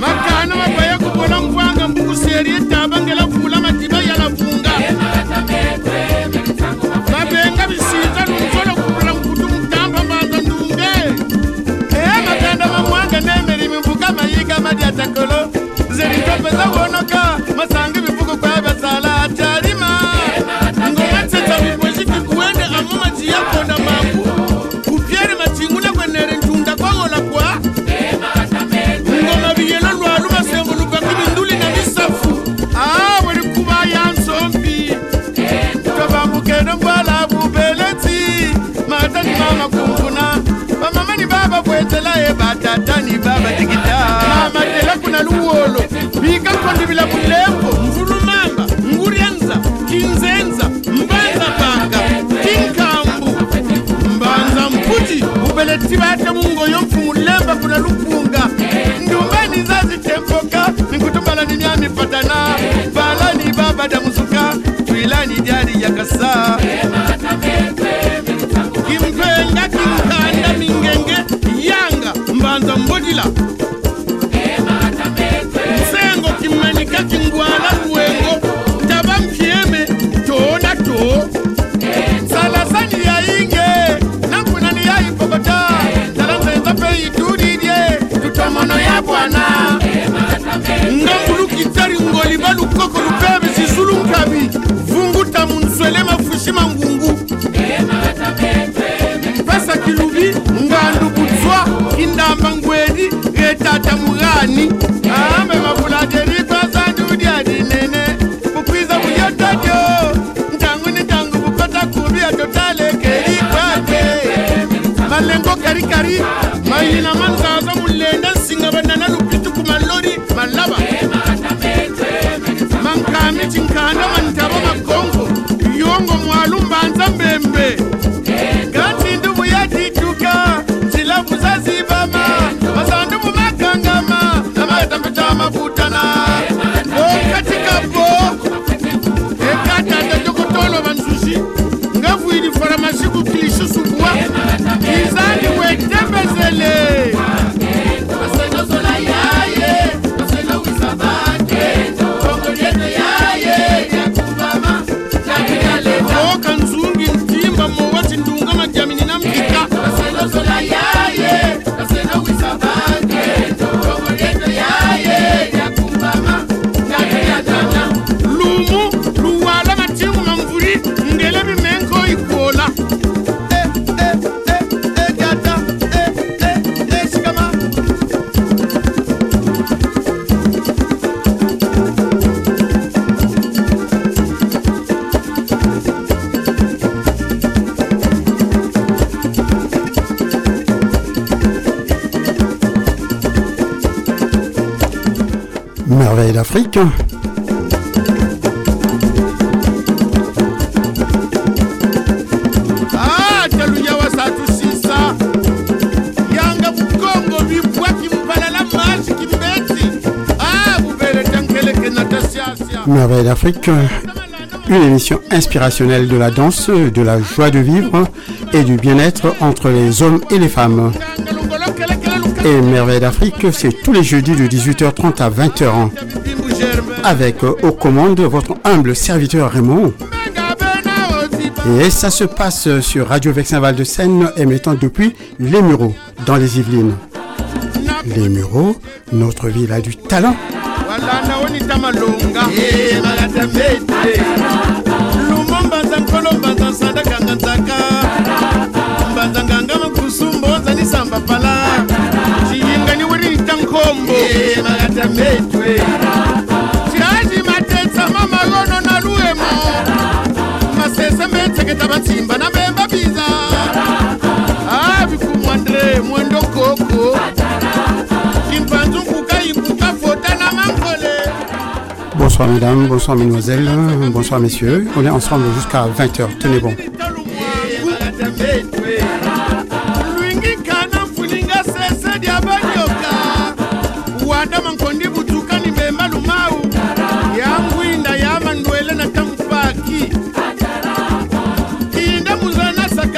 makana mabaya kubola mvwanga mbukuseri etabangela vula madiba yalavunga mabenga bisinza lunzolo kubula mkutu mutamba mbanza ndunge e maganda mamwanga nemerimi mvuka mayiga madyatakolo zelitopeza wonoka luwolo bikankondibila bulembo mvulumamba nguryanza kinzenza mbanza panga kinkambu. Mbanza mputi ubeleti bate mungoyo mfumulemba kuna lupunga ndumbani zazitempoka nikutumbala ni myami patana. Balani baba damusuka twilani dyali yakasa kimpenga kinkanda mingenge yanga mbanza mbodila ndwala lwengo ndaba mpyeme tonato salasani yainge nankunani yaipokota talanzenza peitulilye tutomono ya bwana. Ngangulukitsa lingoli balukoko lupebe zizulu nkabi vunguta munswele mafushi mangungu. Pesa kilubi ngandu butswa indamba ngwedi getata mugani kari mayina manzaza mulenda nsingabana na lupituku malori malaba. Mankami cinkanda mantaba makongo yongo mwalu mbanza mbembe na tasiasia Merveille d'Afrique. Une émission inspirationnelle de la danse, de la joie de vivre et du bien-être entre les hommes et les femmes. Et Merveille d'Afrique, c'est tous les jeudis de 18h30 à 20h. Avec euh, aux commandes votre humble serviteur Raymond. Et ça se passe sur Radio Vexin Val de Seine, émettant depuis Les Mureaux, dans les Yvelines. Les Mureaux, notre ville a du talent. Bonsoir mesdames, bonsoir mesdemoiselles, bonsoir messieurs. On est ensemble jusqu'à 20h. Tenez bon.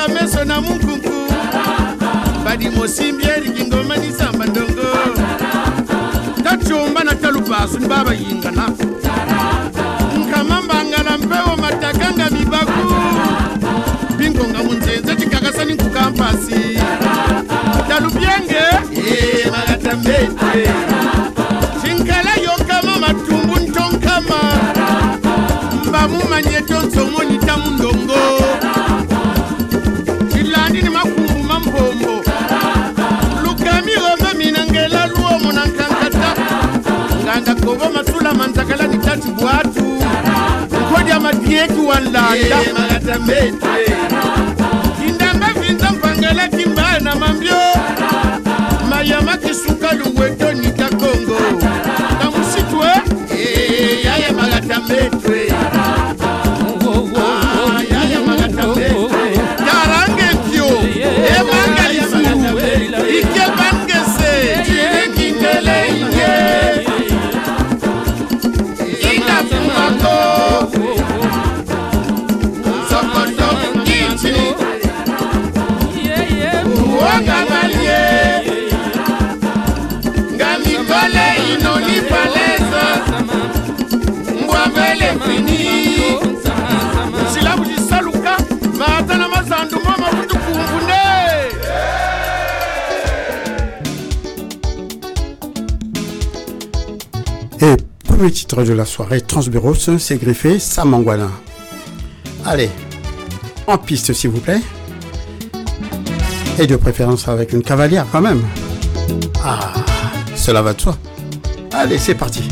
meso na munkunku badimosimbye likingoma nisamba ndongo tacumba na talupasu ni babayingana mpewo matakanga mibaku. Bingonga munzenze tikakasani kukampasi. Talubyenge eh, malatamete vyetu walanda kindamba vinza mpangela kimbaya na mambyo mayama kisuka luweta premier titre de la soirée Transburos s'est griffé Samangwana. Allez, en piste s'il vous plaît. Et de préférence avec une cavalière quand même. Ah, cela va de soi. Allez, c'est parti.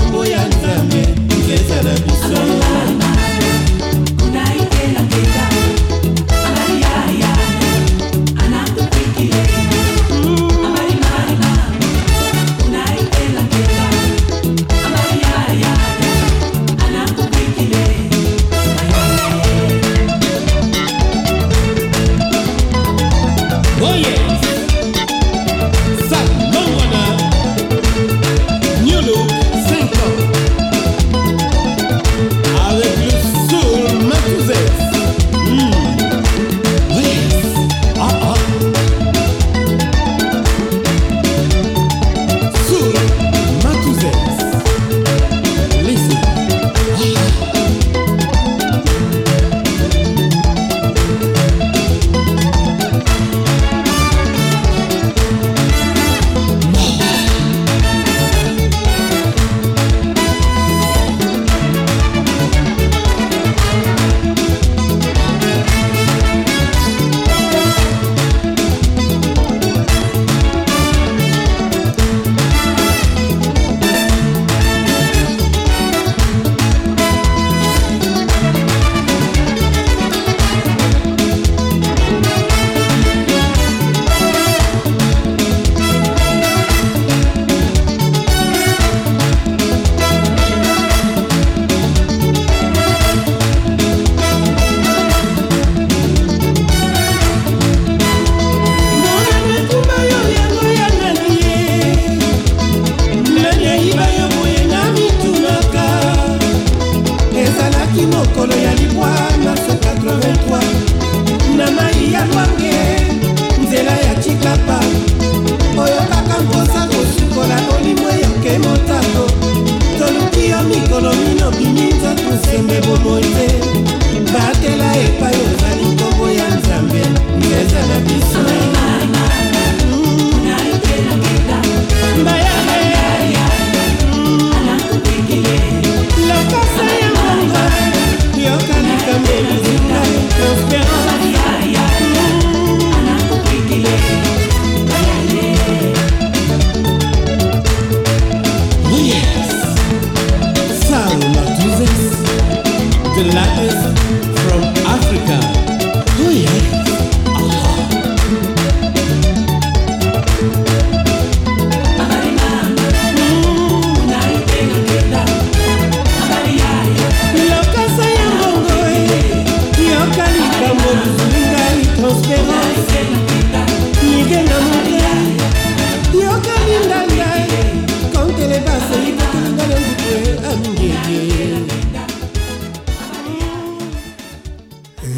kombo ya nzambe ezala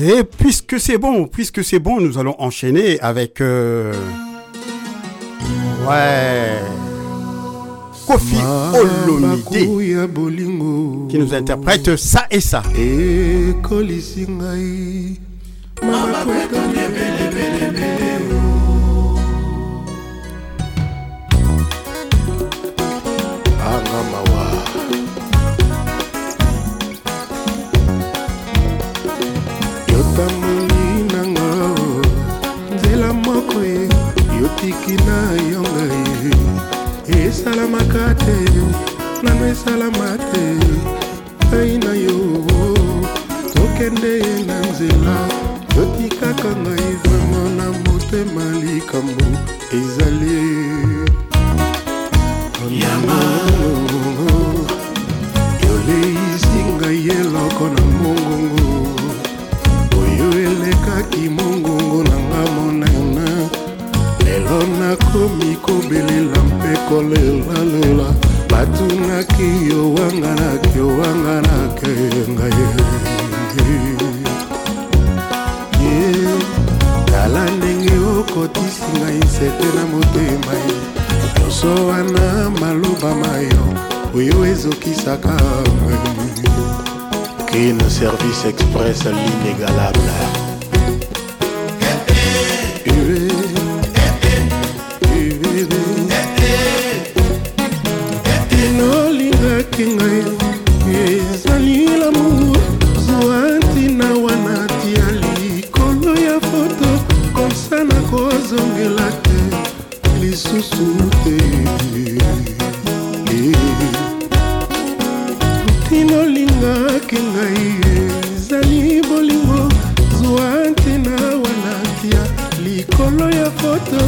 Et puisque c'est bon, puisque c'est bon, nous allons enchaîner avec... euh, Ouais... Kofi Olomide qui nous interprète ça et ça. ekolisi yotiki na yo ngai. Esalamaka te nano esalama te. Ngai na yo tokende na nzela. Yotikaka ngai vraimen na motema likambo ezali. Yoleisi ngai eloko na mongongo. Oyo elekaki mongongo nakomi kobelela mpe kolelalela. Batunaki yowanganaki yowanganake ngai ye. Tala ndenge okotisi ngai nsete na motema ye. Nyonso wana maloba mayo oyo ezokisaka ngai Kin Service Express l'inégalable. Inolingaki ngai. Ezali lamour zwa ntina wana tia likolo ya foto komsa nakozongela te lisusu te. Tinolingaki ngai ezali bolingo zwa ntina wana tia likolo ya foto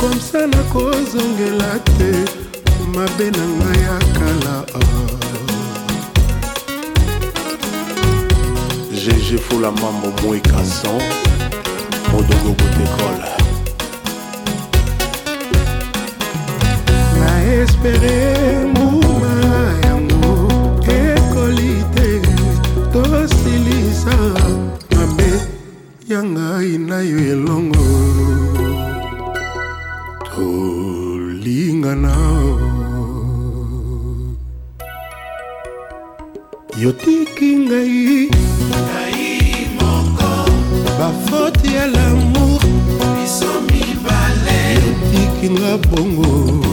komsa nakozongela te. Mabe na ngai ya fula mambo moi kason modogo butekola na espere mbuma yango ekoli te tosilisa mabe ya ngai na yo elongo. Tolingana yotiki ngai bafoti ya lamour. Yotiki nga bongo.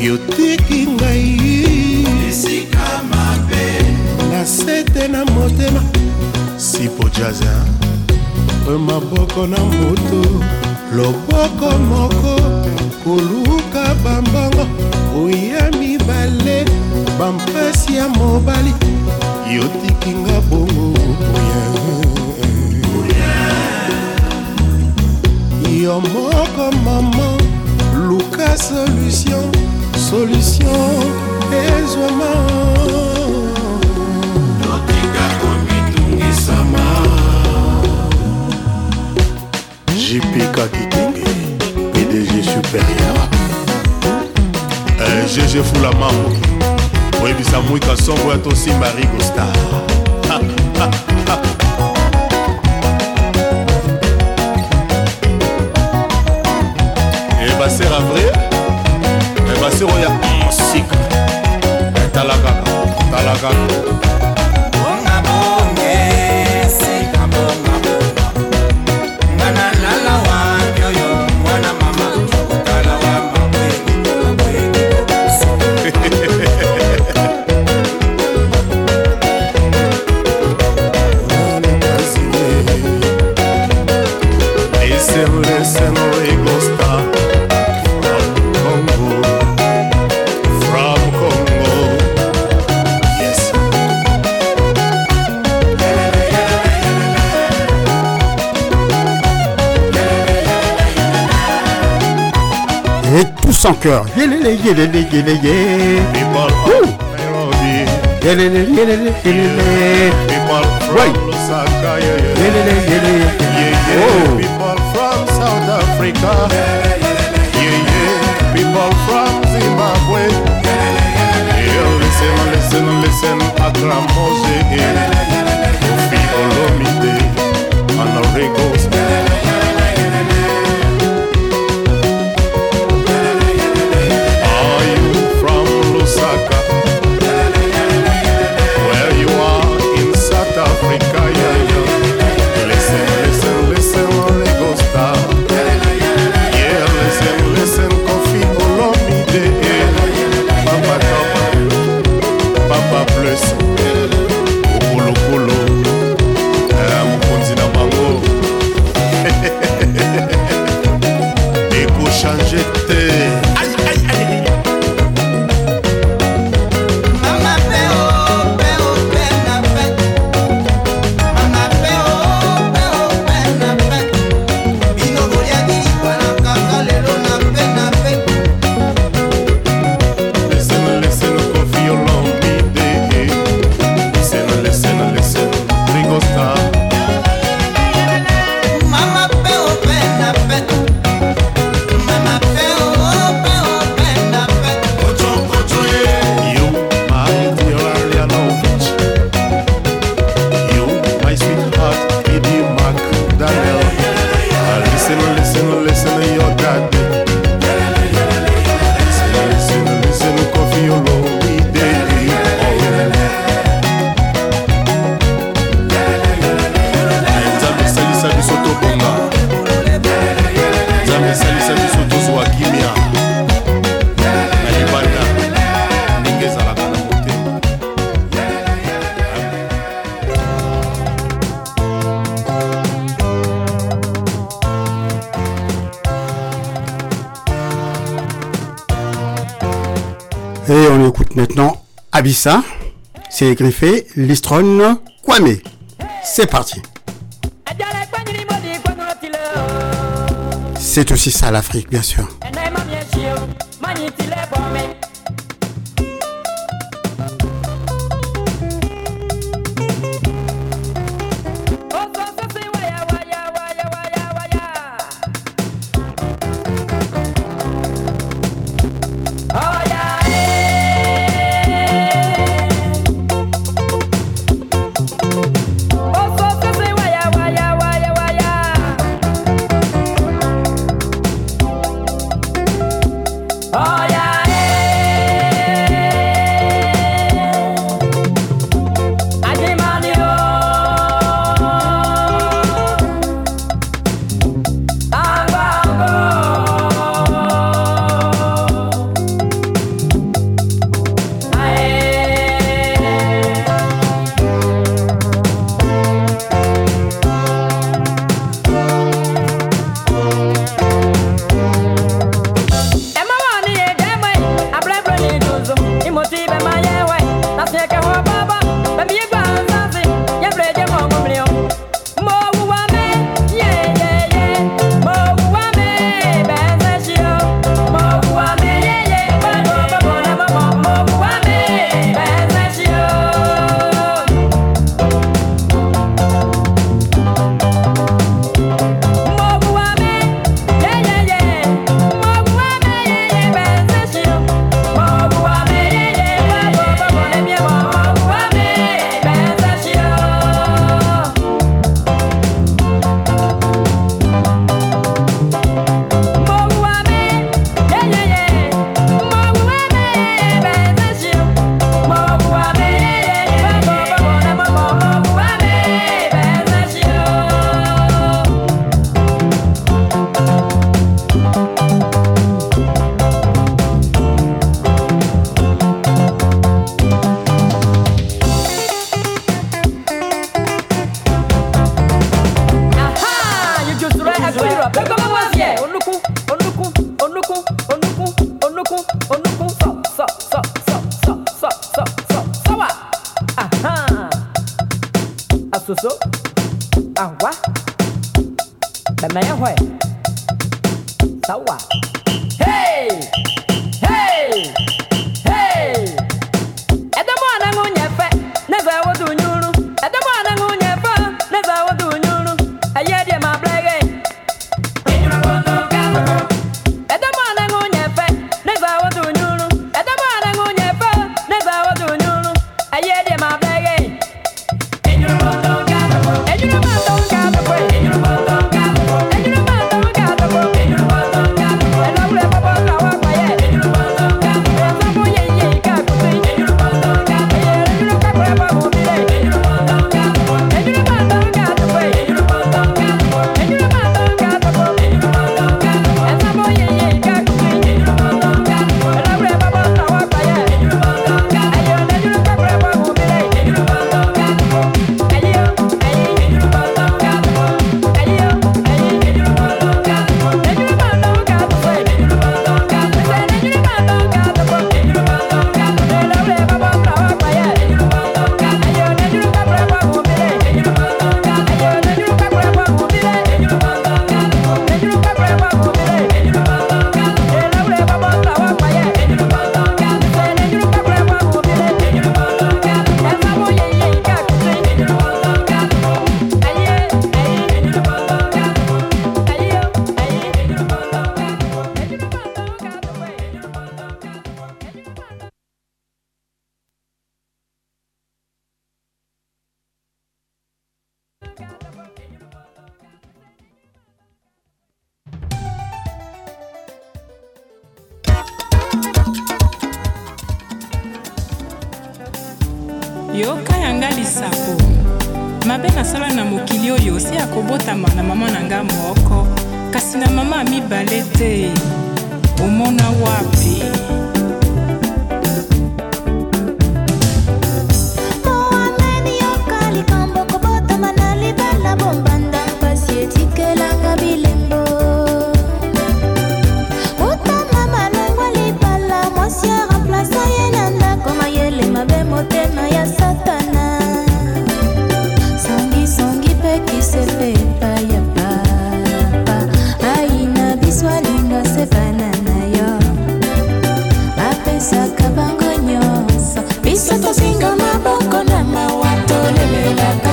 Yotiki ngai. Na sete na motema. Sipo jaza. Oyo maboko na moto. Loboko moko. Koluka bambongo oya mibale bampasi ya mobali. Yotikinga rien yo moko mama luka solution solution ezwama totika komitungisama jipika kitenge pdg supérieur. Eh, Gg fula mambo oyebisa mwika songo ya tosimba rigostar Eh, e baser avril e eh, baser oyo ya mosika eh, tala kaka tala kaka sans cœur. Yelele, yelele, yelele, yelele. Yelele, yelele, Right. Yelele, yelele. Oh. People from South Africa. Yeah, yeah. People from Zimbabwe. Yeah, listen, listen, listen. Akram Mose. Ofi Olomide. Anorego. c'est griffé Listron Kwame. C'est parti. C'est aussi ça l'Afrique, bien sûr. sapo mabe nasala na mokili oyo se akobotama na mama na ngai moko. Kasi na mama ya mibale te. Omona wapi?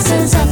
lessons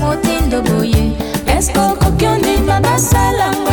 motindo boye. Eske okoki ondima basala ngo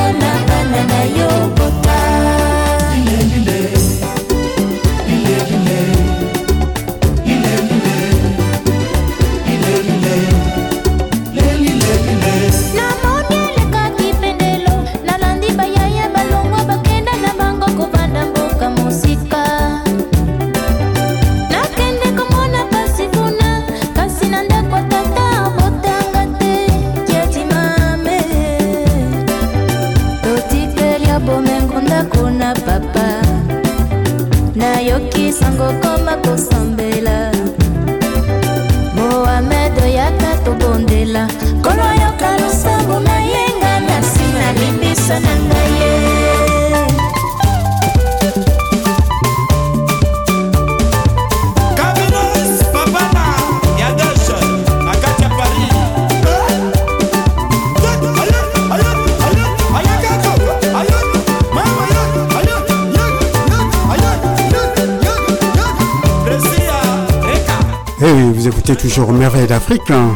vous écoutez toujours Merveille d'Afrique. Hein.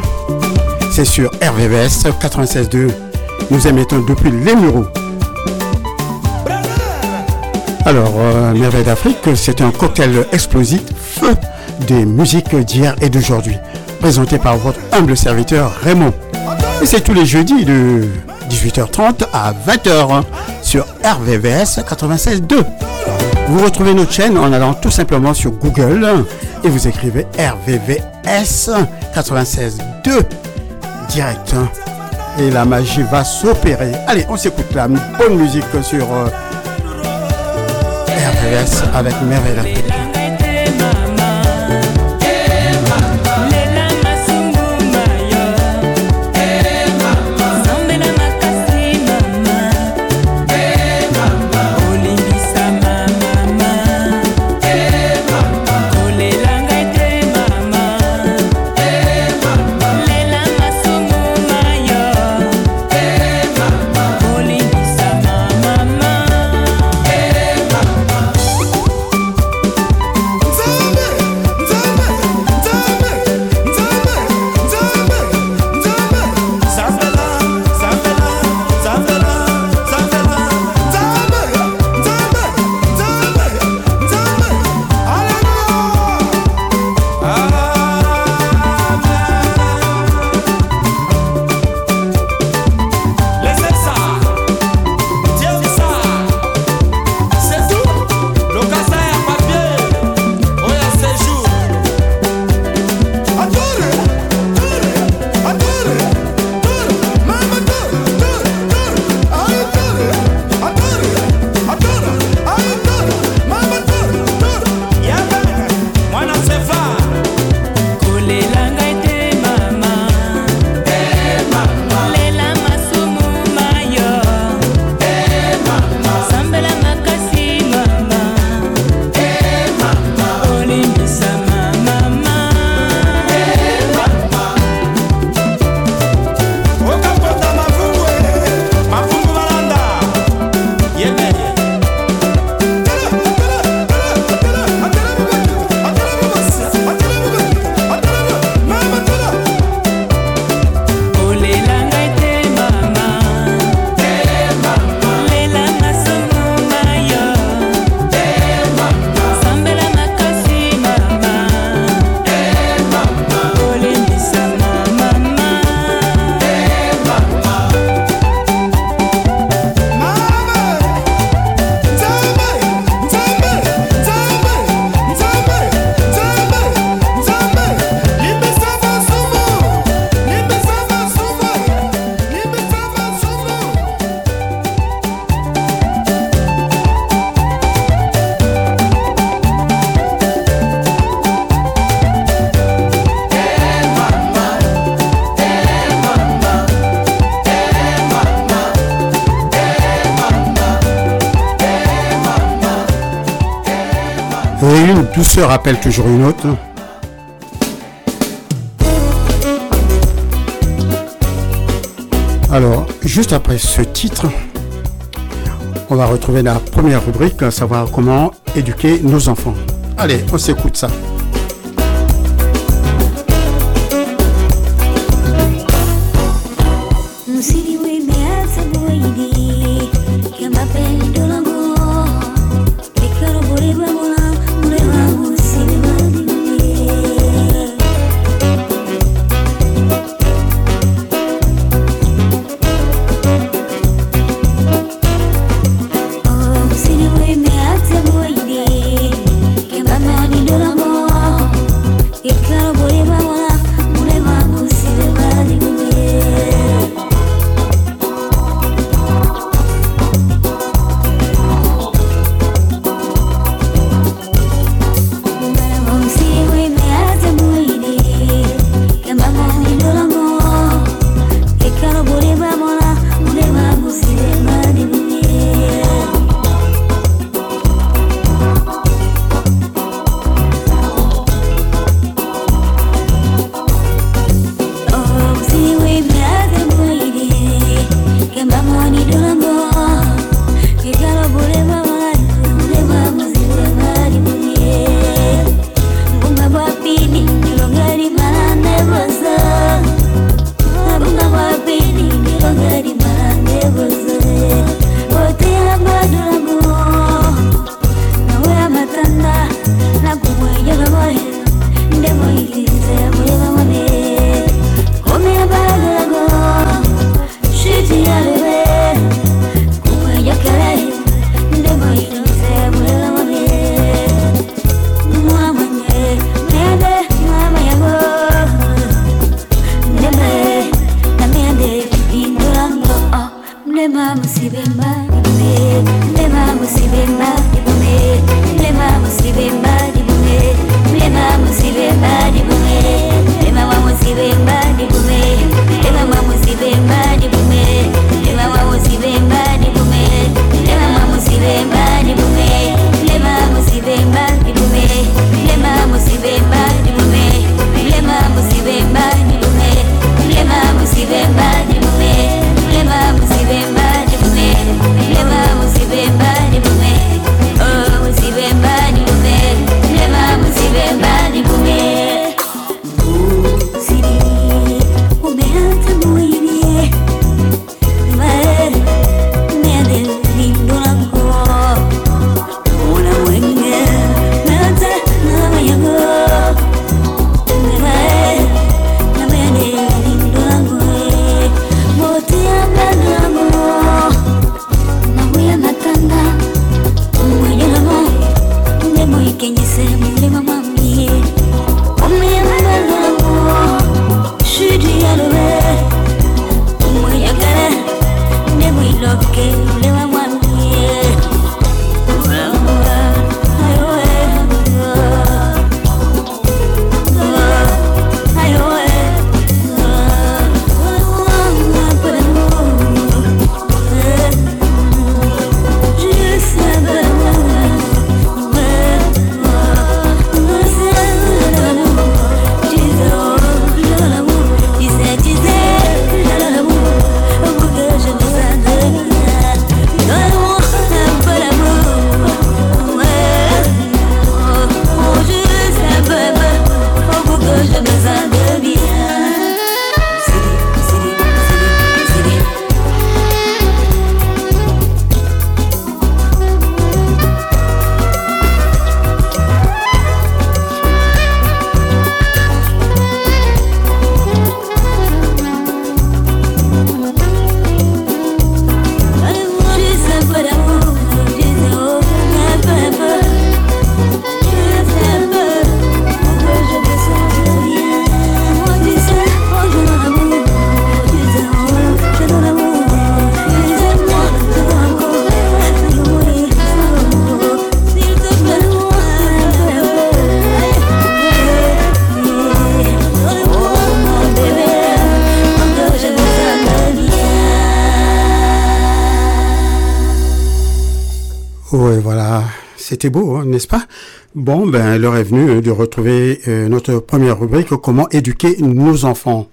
C'est sur RVVS 96.2. Nous émettons depuis les Mureaux. Alors, euh, Merveille d'Afrique, c'est un cocktail explosif des musiques d'hier et d'aujourd'hui. Présenté par votre humble serviteur Raymond. Et c'est tous les jeudis de 18h30 à 20h sur RVVS 96.2. Vous retrouvez notre chaîne en allant tout simplement sur Google et vous écrivez RVVS 96.2 direct. Et la magie va s'opérer. Allez, on s'écoute la bonne musique sur euh, RVVS avec Merveille. Douceur appelle toujours une autre. Alors, juste après ce titre, on va retrouver la première rubrique, à savoir comment éduquer nos enfants. Allez, on s'écoute ça. problema musibemba Oui, voilà, c'était beau, hein, n'est-ce pas? Bon, ben, l'heure est venue de retrouver euh, notre première rubrique, comment éduquer nos enfants.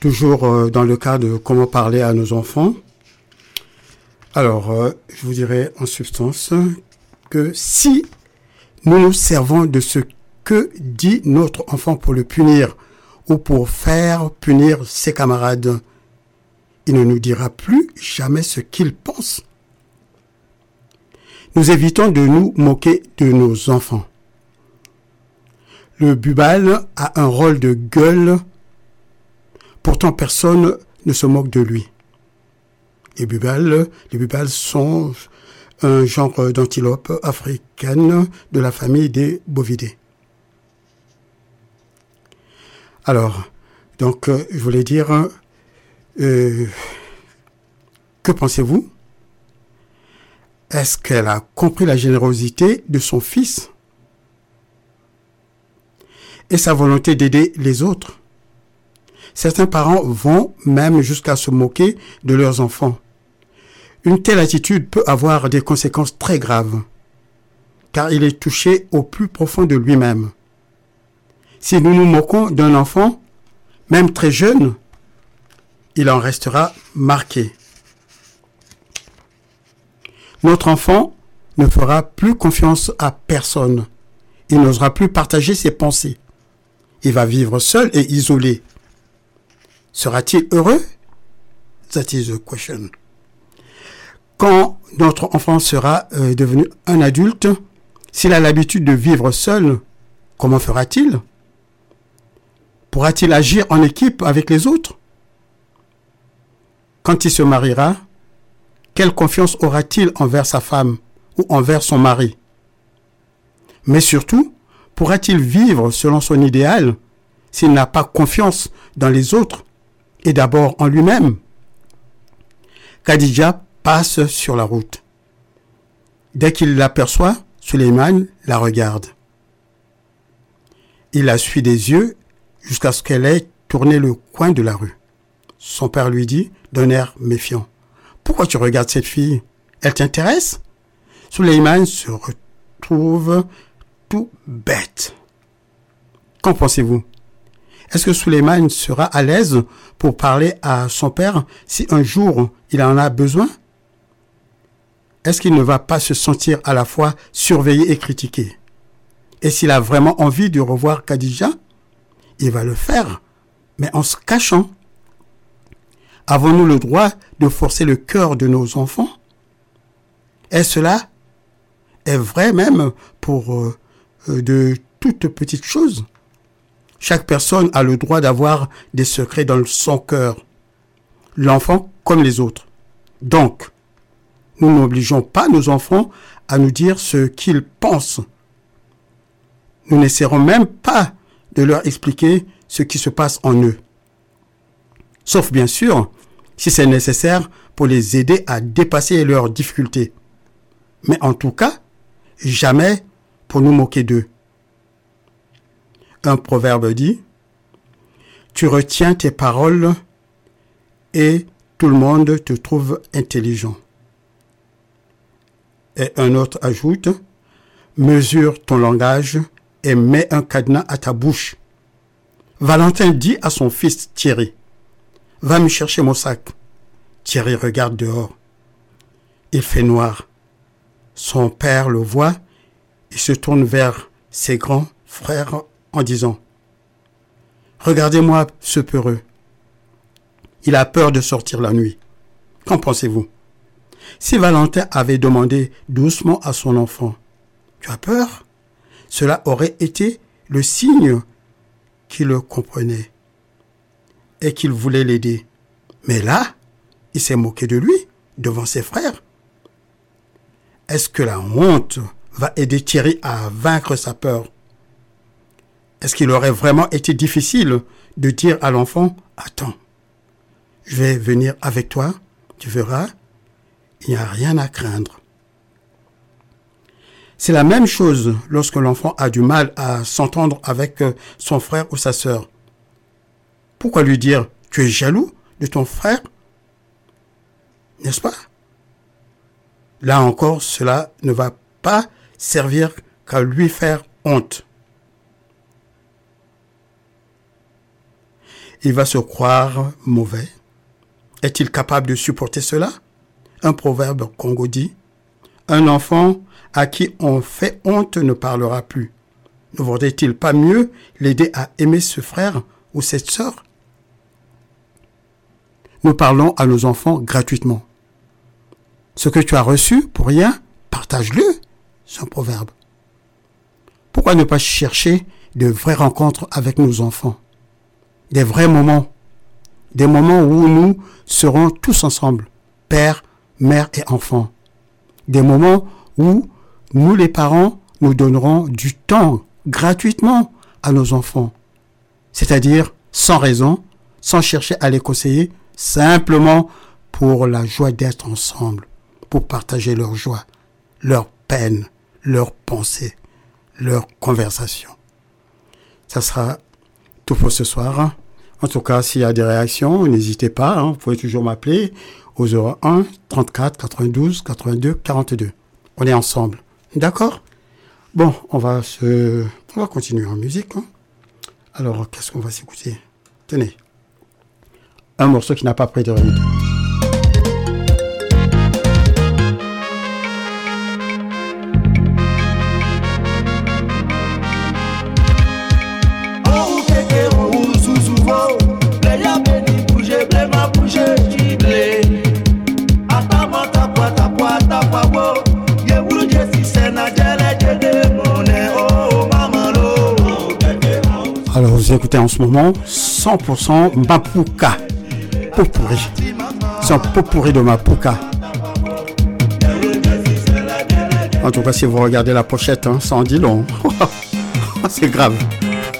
Toujours euh, dans le cas de comment parler à nos enfants. Alors, euh, je vous dirais en substance que si nous nous servons de ce que dit notre enfant pour le punir ou pour faire punir ses camarades, il ne nous dira plus jamais ce qu'il pense nous évitons de nous moquer de nos enfants. Le bubal a un rôle de gueule, pourtant personne ne se moque de lui. Les bubales, les bubales sont un genre d'antilope africaine de la famille des bovidés. Alors, donc, euh, je voulais dire, euh, que pensez-vous? Est-ce qu'elle a compris la générosité de son fils et sa volonté d'aider les autres? Certains parents vont même jusqu'à se moquer de leurs enfants. Une telle attitude peut avoir des conséquences très graves, car il est touché au plus profond de lui-même. Si nous nous moquons d'un enfant, même très jeune, il en restera marqué notre enfant ne fera plus confiance à personne. Il n'osera plus partager ses pensées. Il va vivre seul et isolé. Sera-t-il heureux? That is the question. Quand notre enfant sera euh, devenu un adulte, s'il a l'habitude de vivre seul, comment fera-t-il? Pourra-t-il agir en équipe avec les autres? Quand il se mariera, quelle confiance aura-t-il envers sa femme ou envers son mari? Mais surtout, pourra-t-il vivre selon son idéal s'il n'a pas confiance dans les autres et d'abord en lui-même? Khadija passe sur la route. Dès qu'il l'aperçoit, Suleiman la regarde. Il la suit des yeux jusqu'à ce qu'elle ait tourné le coin de la rue. Son père lui dit, d'un air méfiant, Pourquoi tu regardes cette fille? Elle t'intéresse? Suleiman se retrouve tout bête. Qu'en pensez-vous? Est-ce que Suleiman sera à l'aise pour parler à son père si un jour il en a besoin? Est-ce qu'il ne va pas se sentir à la fois surveillé et critiqué? Et s'il a vraiment envie de revoir Khadija, il va le faire, mais en se cachant. Avons-nous le droit de forcer le cœur de nos enfants? Et cela est vrai même pour euh, euh, de toutes petites choses? Chaque personne a le droit d'avoir des secrets dans son cœur. L'enfant comme les autres. Donc, nous n'obligeons pas nos enfants à nous dire ce qu'ils pensent. Nous n'essaierons même pas de leur expliquer ce qui se passe en eux. Sauf bien sûr, si c'est nécessaire pour les aider à dépasser leurs difficultés. Mais en tout cas, jamais pour nous moquer d'eux. Un proverbe dit, Tu retiens tes paroles et tout le monde te trouve intelligent. Et un autre ajoute, Mesure ton langage et mets un cadenas à ta bouche. Valentin dit à son fils Thierry, Va me chercher mon sac. Thierry regarde dehors. Il fait noir. Son père le voit et se tourne vers ses grands frères en disant Regardez-moi ce peureux. Il a peur de sortir la nuit. Qu'en pensez-vous? Si Valentin avait demandé doucement à son enfant Tu as peur? Cela aurait été le signe qu'il le comprenait et qu'il voulait l'aider. Mais là, il s'est moqué de lui devant ses frères. Est-ce que la honte va aider Thierry à vaincre sa peur? Est-ce qu'il aurait vraiment été difficile de dire à l'enfant, attends, je vais venir avec toi, tu verras, il n'y a rien à craindre. C'est la même chose lorsque l'enfant a du mal à s'entendre avec son frère ou sa sœur. Pourquoi lui dire tu es jaloux de ton frère? N'est-ce pas? Là encore, cela ne va pas servir qu'à lui faire honte. Il va se croire mauvais. Est-il capable de supporter cela? Un proverbe congo dit, un enfant à qui on fait honte ne parlera plus. Ne vaudrait-il pas mieux l'aider à aimer ce frère ou cette sœur? Nous parlons à nos enfants gratuitement. Ce que tu as reçu pour rien, partage-le. C'est un proverbe. Pourquoi ne pas chercher de vraies rencontres avec nos enfants? Des vrais moments. Des moments où nous serons tous ensemble, père, mère et enfants. Des moments où nous les parents, nous donnerons du temps gratuitement à nos enfants. C'est-à-dire sans raison, sans chercher à les conseiller, simplement pour la joie d'être ensemble, pour partager leur joie, leur peine, leurs pensées, leurs conversations. Ça sera tout pour ce soir. En tout cas, s'il y a des réactions, n'hésitez pas, hein, vous pouvez toujours m'appeler au 01 34 92 82 42. On est ensemble. D'accord? Bon, on va se, on va continuer en musique. hein. Alors, qu'est-ce qu'on va s'écouter? Tenez, un morceau qui n'a pas pris de oh, Alors, vous écoutez en ce moment 100% Mapuka. Popurri. C'est un popurri de Mapuka. En tout cas, si vous regardez la pochette, hein, ça en dit long. C'est grave.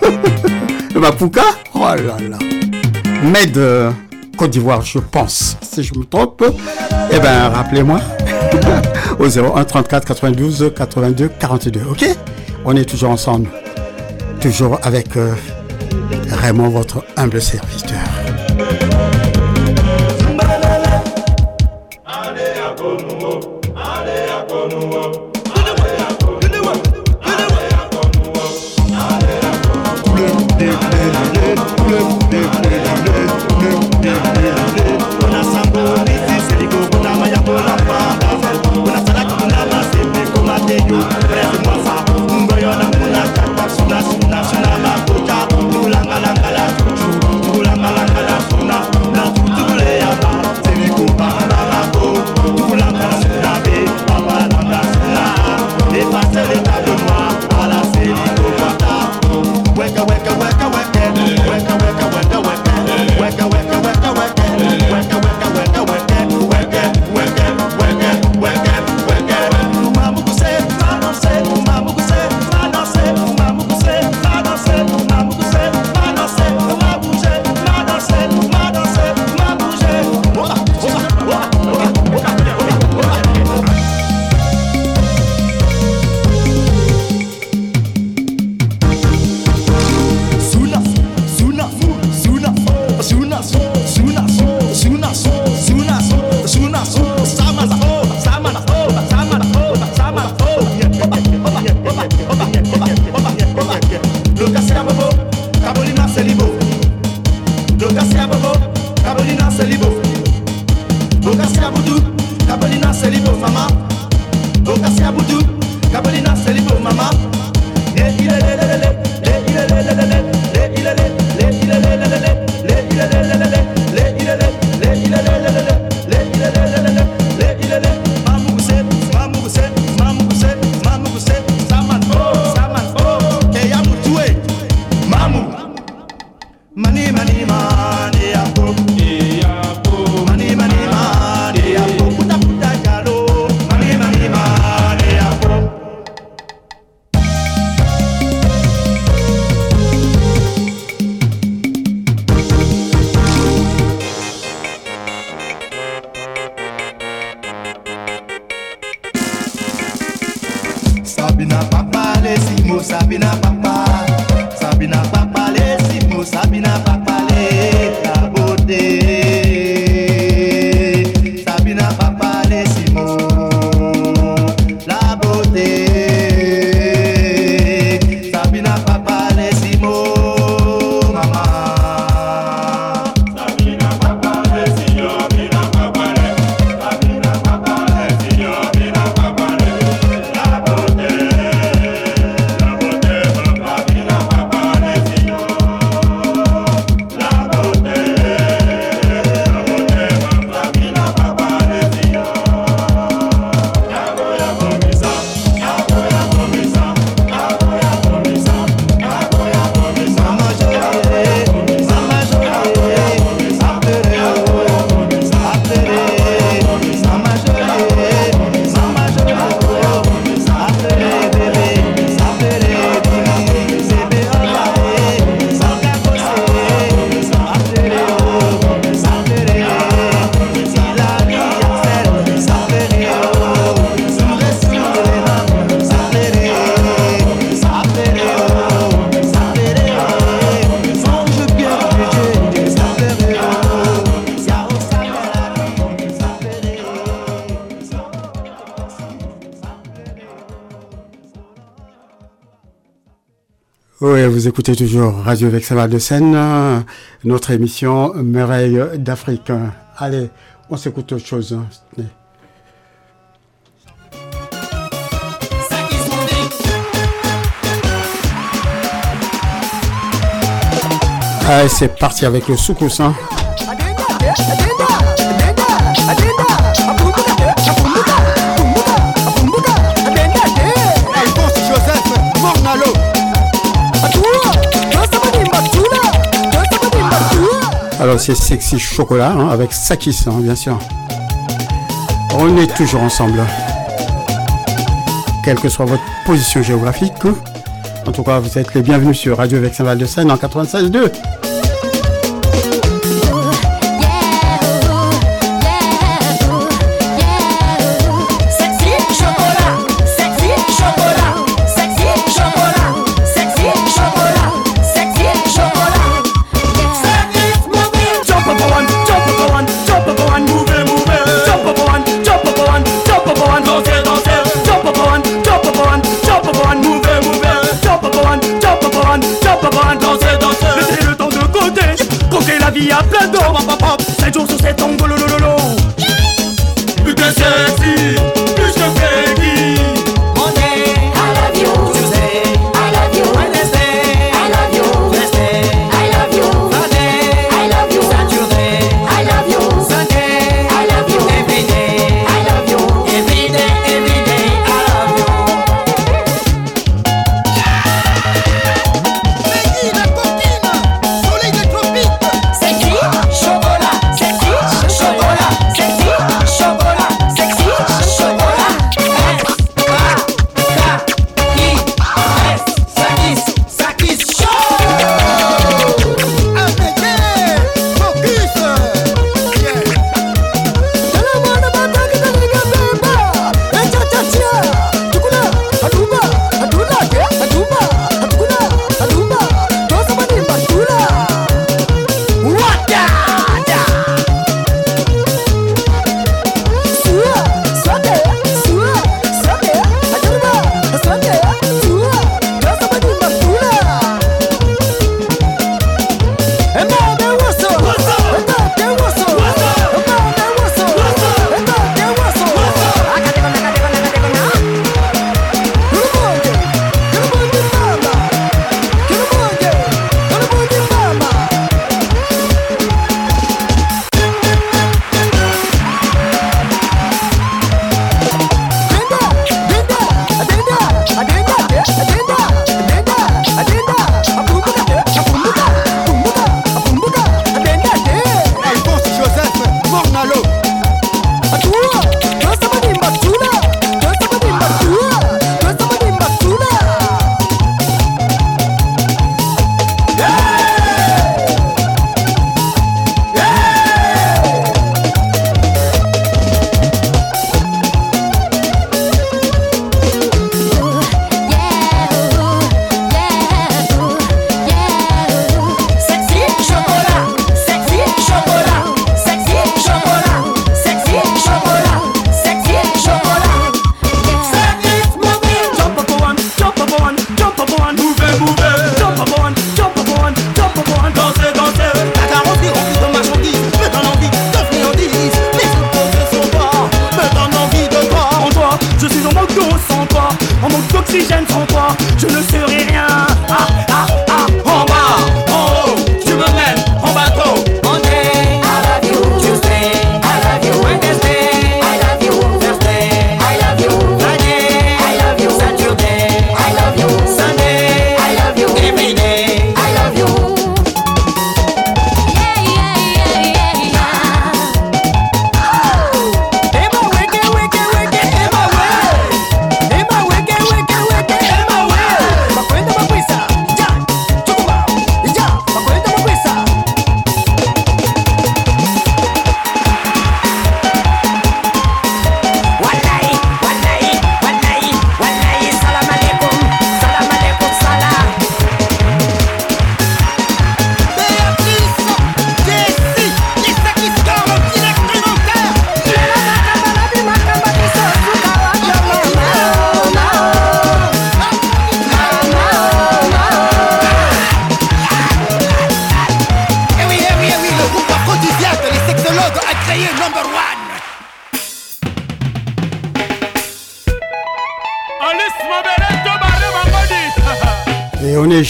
Le Mapuka Oh là là. Euh, Côte d'Ivoire, je pense. Si je me trompe, eh ben, rappelez-moi au 01 34 92 82 42. Ok? On est toujours ensemble. Toujours avec euh, Raymond, votre humble serviteur. Écoutez toujours Radio Vexaval de Seine, notre émission Merveille d'Afrique. Allez, on s'écoute autre chose. Allez, c'est parti avec le soukous. Hein. Alors, c'est Sexy Chocolat hein, avec Sakis, hein, bien sûr. On est toujours ensemble. Quelle que soit votre position géographique. En tout cas, vous êtes les bienvenus sur Radio Vexin Val de Seine en 96.2.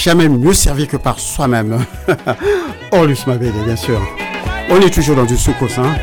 jamais mieux servi que par soi-même. Oh, Horus Mabede, bien sûr. On est toujours dans du soukous, hein.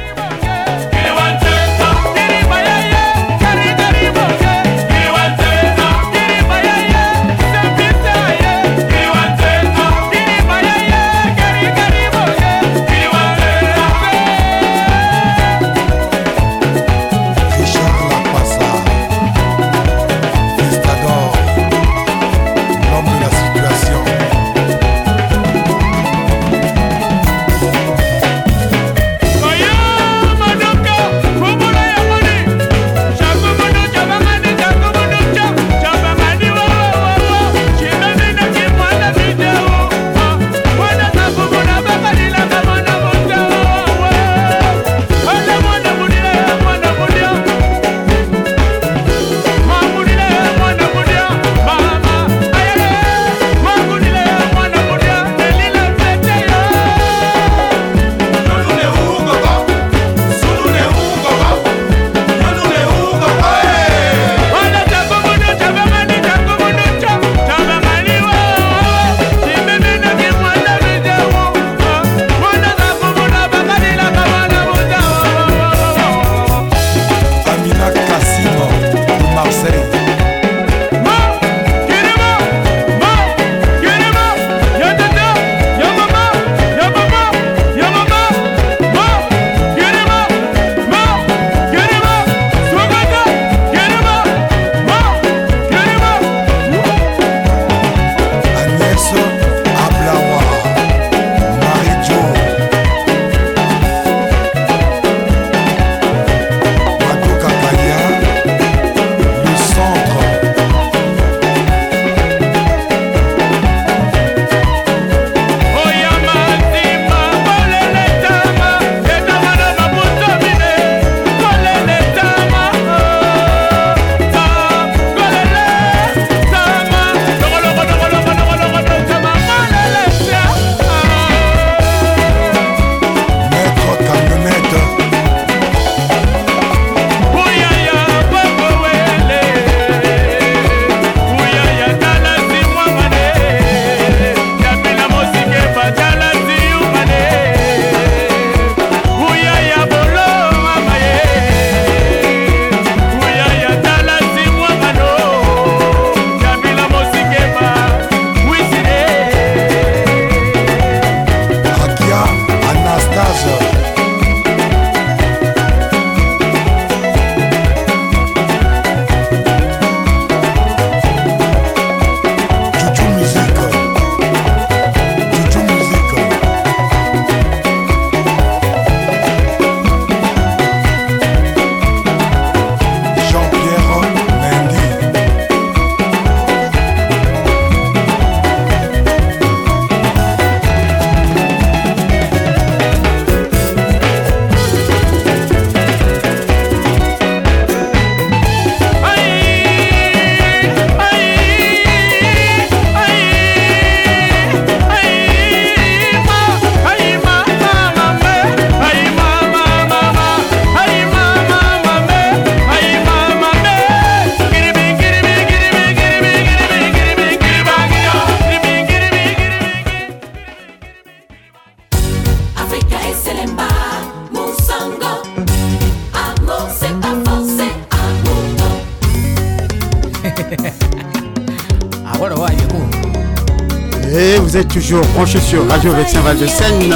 toujours branché sur Radio Vexin Val de Seine.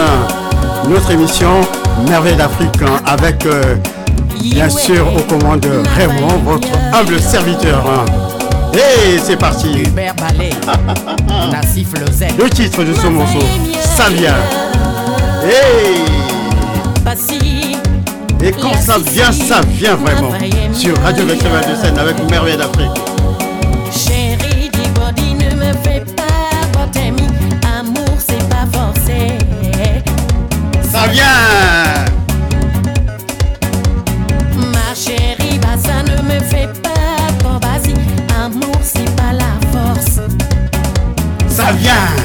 Notre émission Merveille d'Afrique avec euh, bien sûr aux commandes Raymond, votre humble serviteur. Et c'est parti. Le titre de ce morceau, ça vient. Et quand ça vient, ça vient vraiment. Sur Radio Vexin Val de Seine avec Merveille d'Afrique. bien. Ma chérie, bah ça ne me fait pas. Bon, vas-y, amour, c'est pas la force. Ça vient.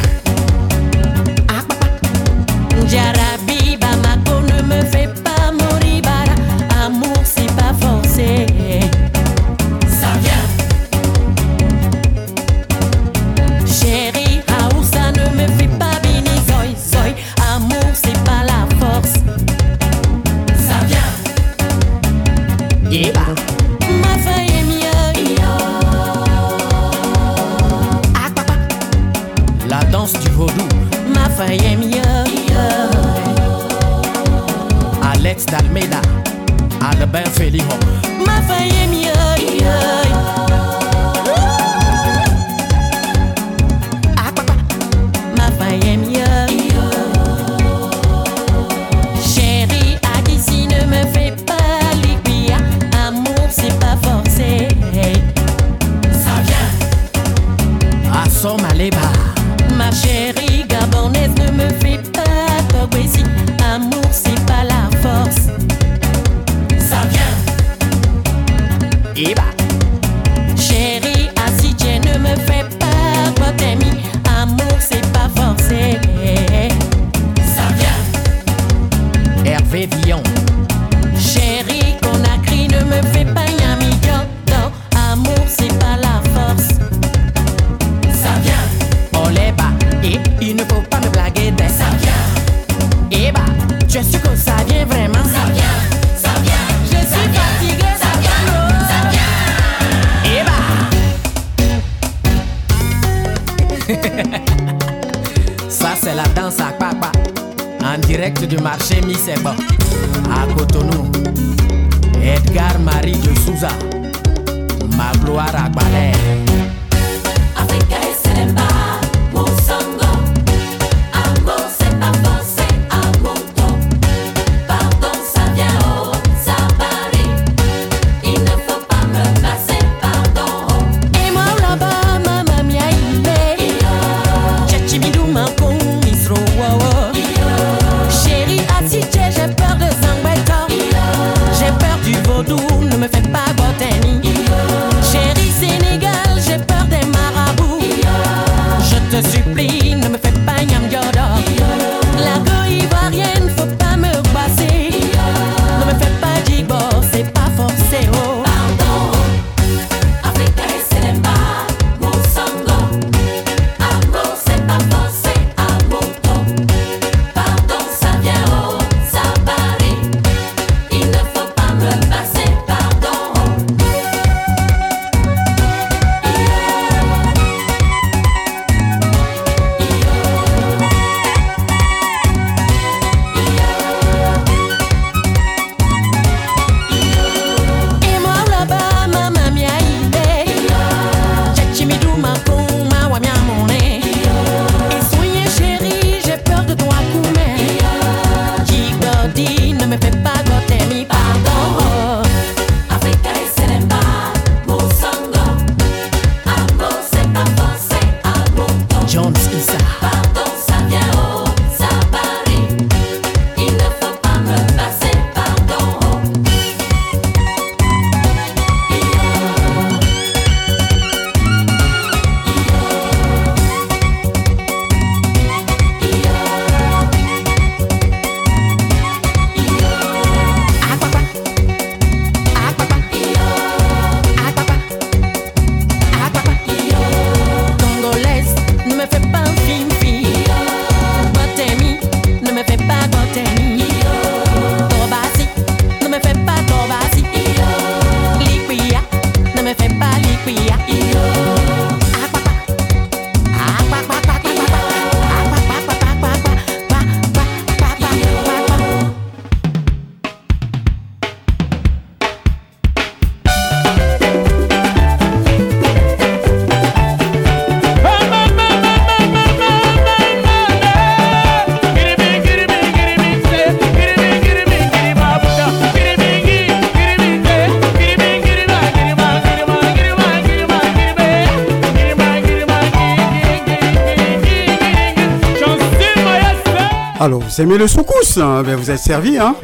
Aimez le soukous hein. Ben, Vous êtes servi, hein.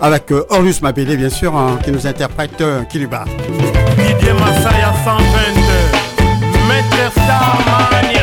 Avec euh, Orlus Mabélé, bien sûr, hein, qui nous interprète euh, Kiliba. Didier Massaya 122 Maître Starmania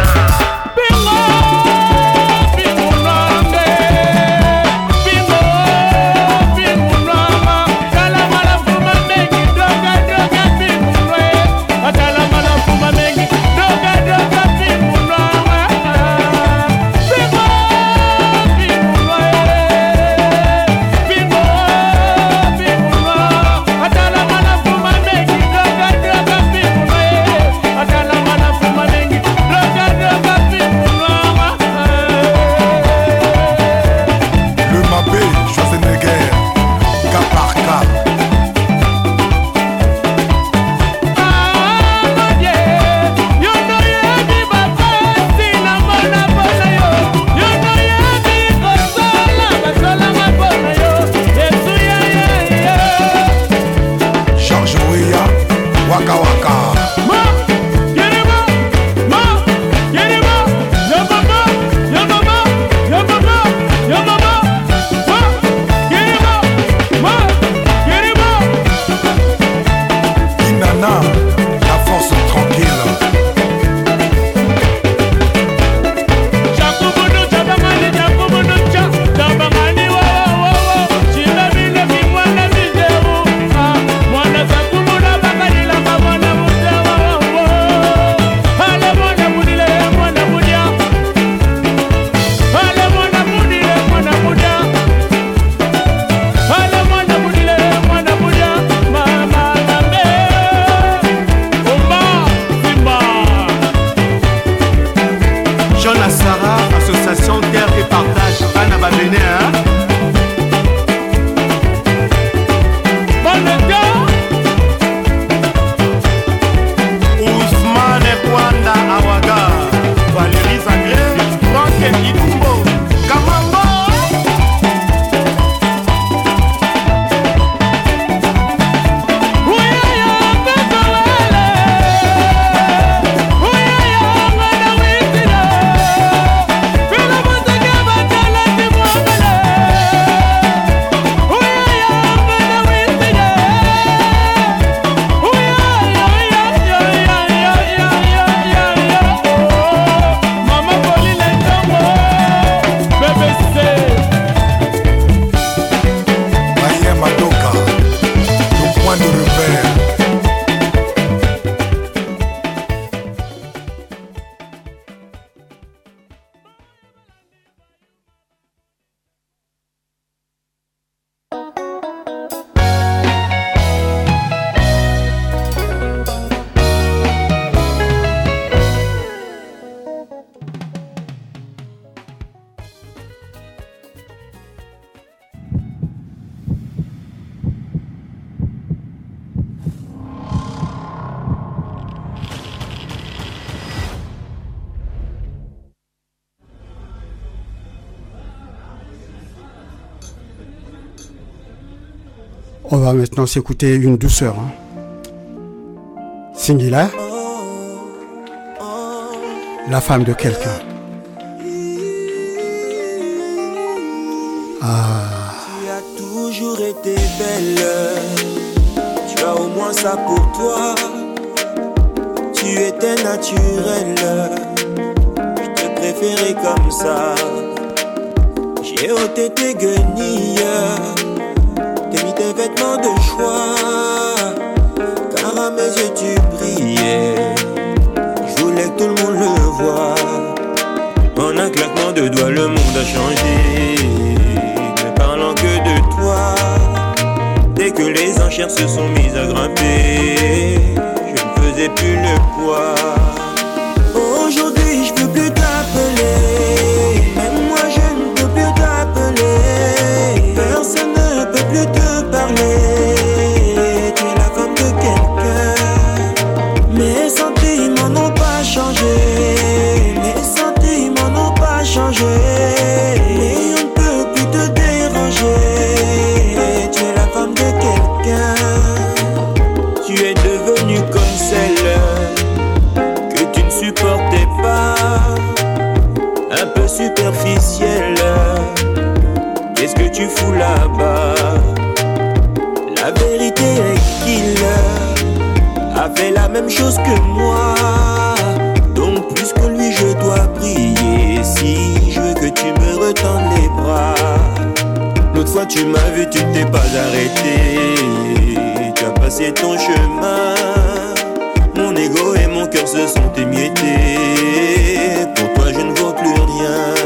maintenant s'écouter une douceur. Hein. La femme de quelqu'un. Ah, Tu as toujours été belle. Tu as au moins ça pour toi. Tu étais naturelle. Je te préférais comme ça. J'ai ôté tes guenilles. Tes vêtements de choix. Car à mes yeux tu brillais. Je voulais que tout le monde le voie. En un claquement de doigts, le monde a changé. Ne parlant que de toi. Dès que les enchères se sont mises à grimper, je ne faisais plus le poids. Aujourd'hui, je La vérité est qu'il a fait la même chose que moi. Donc plus que lui, je dois prier. Si je veux que tu me retendes les bras. L'autre fois tu m'as vu, tu t'es pas arrêté. Tu as passé ton chemin. Mon ego et mon cœur se sont émiettés. Pour toi, je ne vaux plus rien.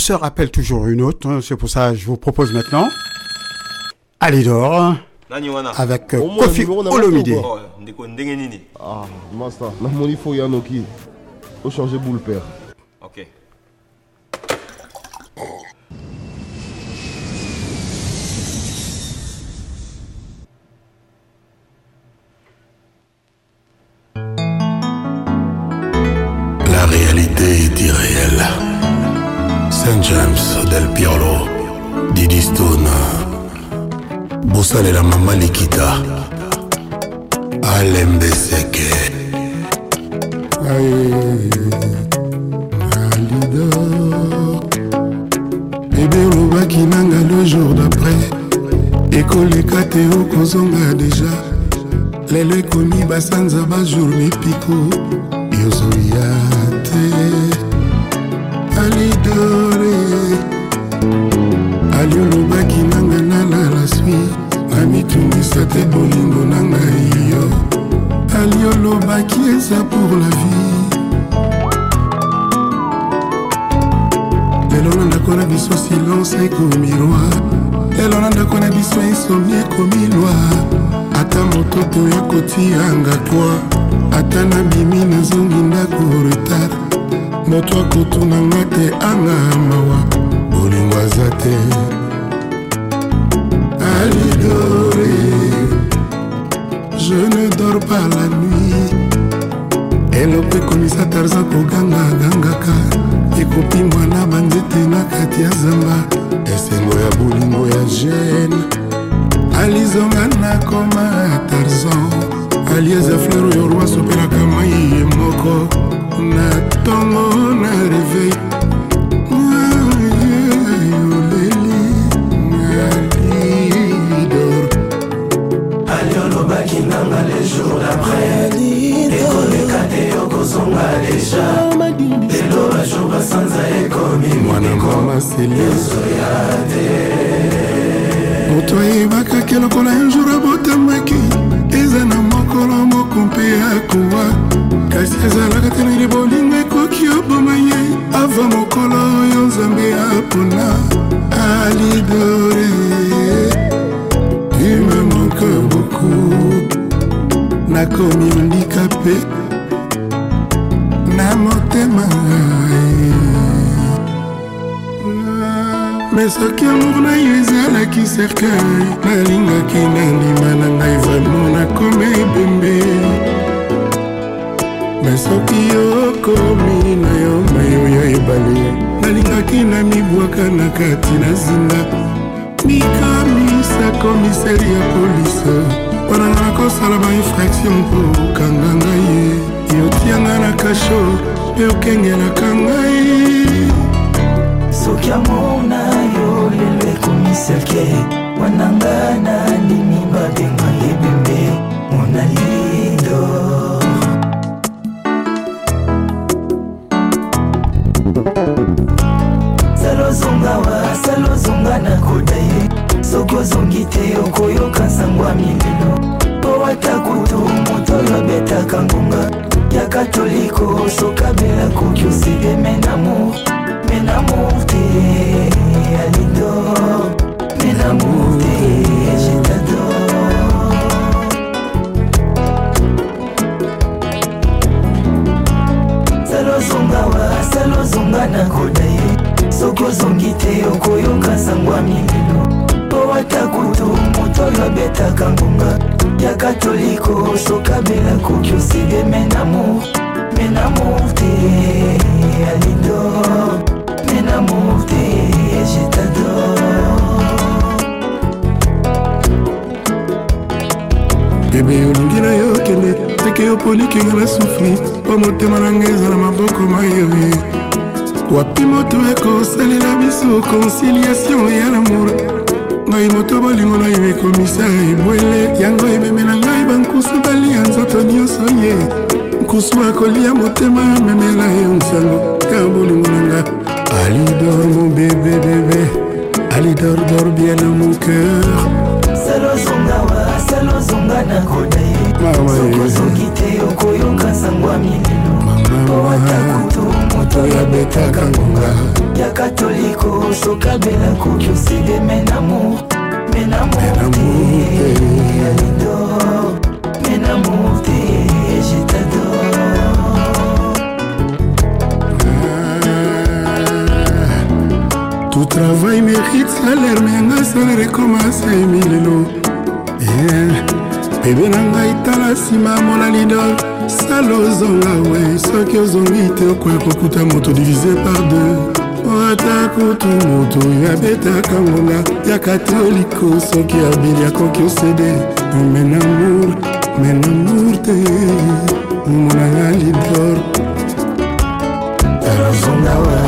Douceur appelle toujours une autre. hein, C'est pour ça que je vous propose maintenant. Alidor wana? Avec euh, Kofi Olomide. Oh, Ah, master, namoni fo ya noki ochange boule père. Ok Bossale la Mama Likita, Alembeseke. Alidor, bébé olobaki nanga le jour d'après. Ekoleka te okozonga deja lelo ekomi basanza bajour mipiko. Yozoya te. Alidore ali olobaki nanga nalala swi namitungisa te bolingo na ngai yo. Ali olobaki eza pour la vie. Lelo na ndako na biso silence ekomi roi lelo na ndako na biso esomi ekomi loi. Ata moto toya kotianga kwa ata nabimi nazongi ndako retard. Moto akotunanga te anga mawa. Bolingo aza te alidore je ne dors pas la nuit. Eloko ekomisa tarzan koganga-gangaka ekopimwa na banzete na kati ya zamba. Esengo ya bolingo ya gene. Alizonga nakoma tarzan. Alieza fleur oyo roi asopelaka mai ye moko. Na ntongo na reveil d'après ekoleka te yokozonga deja lelo bajour basanza ekomi mwana mama seliozoya te moto ayebakaki lokola unjour abotamaki eza na mokolo moko mpe akowa kasi ezalaka te nini bolingo ekoki oboma ye ava mokolo oyo nzambe apona. Alidore tu me manque beaucoup nakomi ondika mpe na motema me soki amour na yo ezalaki cercueil. Nalingaki na ndima na ngai vraimen nakoma ebembe me soki okomi na yo mayo ya ebale nalingaki na mibwaka na kati na zinga mikamisa komiseri ya polise mpona nga nakosala bainfraction mpo okanga ngai ye. Yotianga na kasho mpe okengelaka ngai. Soki amona yo lelo ekomi selke wananga na ndimi babenga ebembe monalido salozonga wa salozonga na koda ye. Soki ozongi te okoyoka nsango ya mililo po ata kutu moto oyo abetaka ngonga ya katoliko sokabela koki oside menamour menamour te alido menamour te je t'adore. Salozonga na koda ye. Soki ozongi te okoyoka sango ya mililo po ata kutu moto oyo abetaka ngonga ya katoliko sokabela koki oside menamour menamour te alido menamour te je t'adore. Bebe olingi na yo kende teke yo polikinga na sufri mpo motema na ngai eza na maboko mayoye wapi moto ekosalela biso conciliation ya lamour ngai moto bolingo na yo ekomisa ebwele. Yango ememela ngai bankusu balia nzoto nyonso ye. Nkusu akolia motema memela yo nsango ya bolingo na nga. Alidor mon bébé bébé. Alidor dor bien dans mon cœur. Salozonga wa salozonga na koda ye soki ozongi te okoyoka sango ya mililo po ata kutu moto oyo abetaka ngonga ya katoliko sokabela koki oside menamour menamour te. alido menamour te je t'adore. Tout travail mérite salaire me yanga salaire ekoma semi lelo bebe na ngai tala nsima mona lidor sala ozonga we soki ozongi te okoya kokuta moto divise par deux atako to moto oyo abetaka ngola yaka te oliko soki abeli akoki osede. Menamour menamour te. Omonanga lidor. Razongawa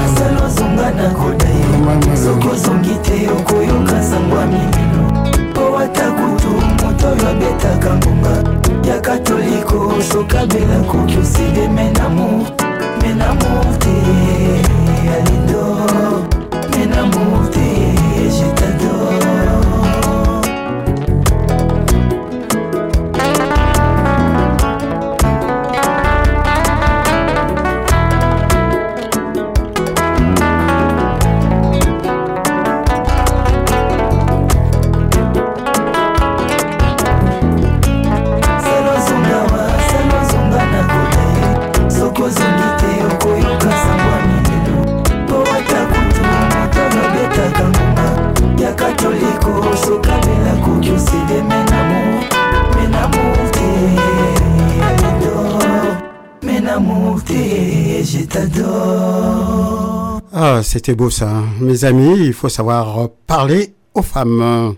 c'était beau ça. Mes amis, il faut savoir parler aux femmes.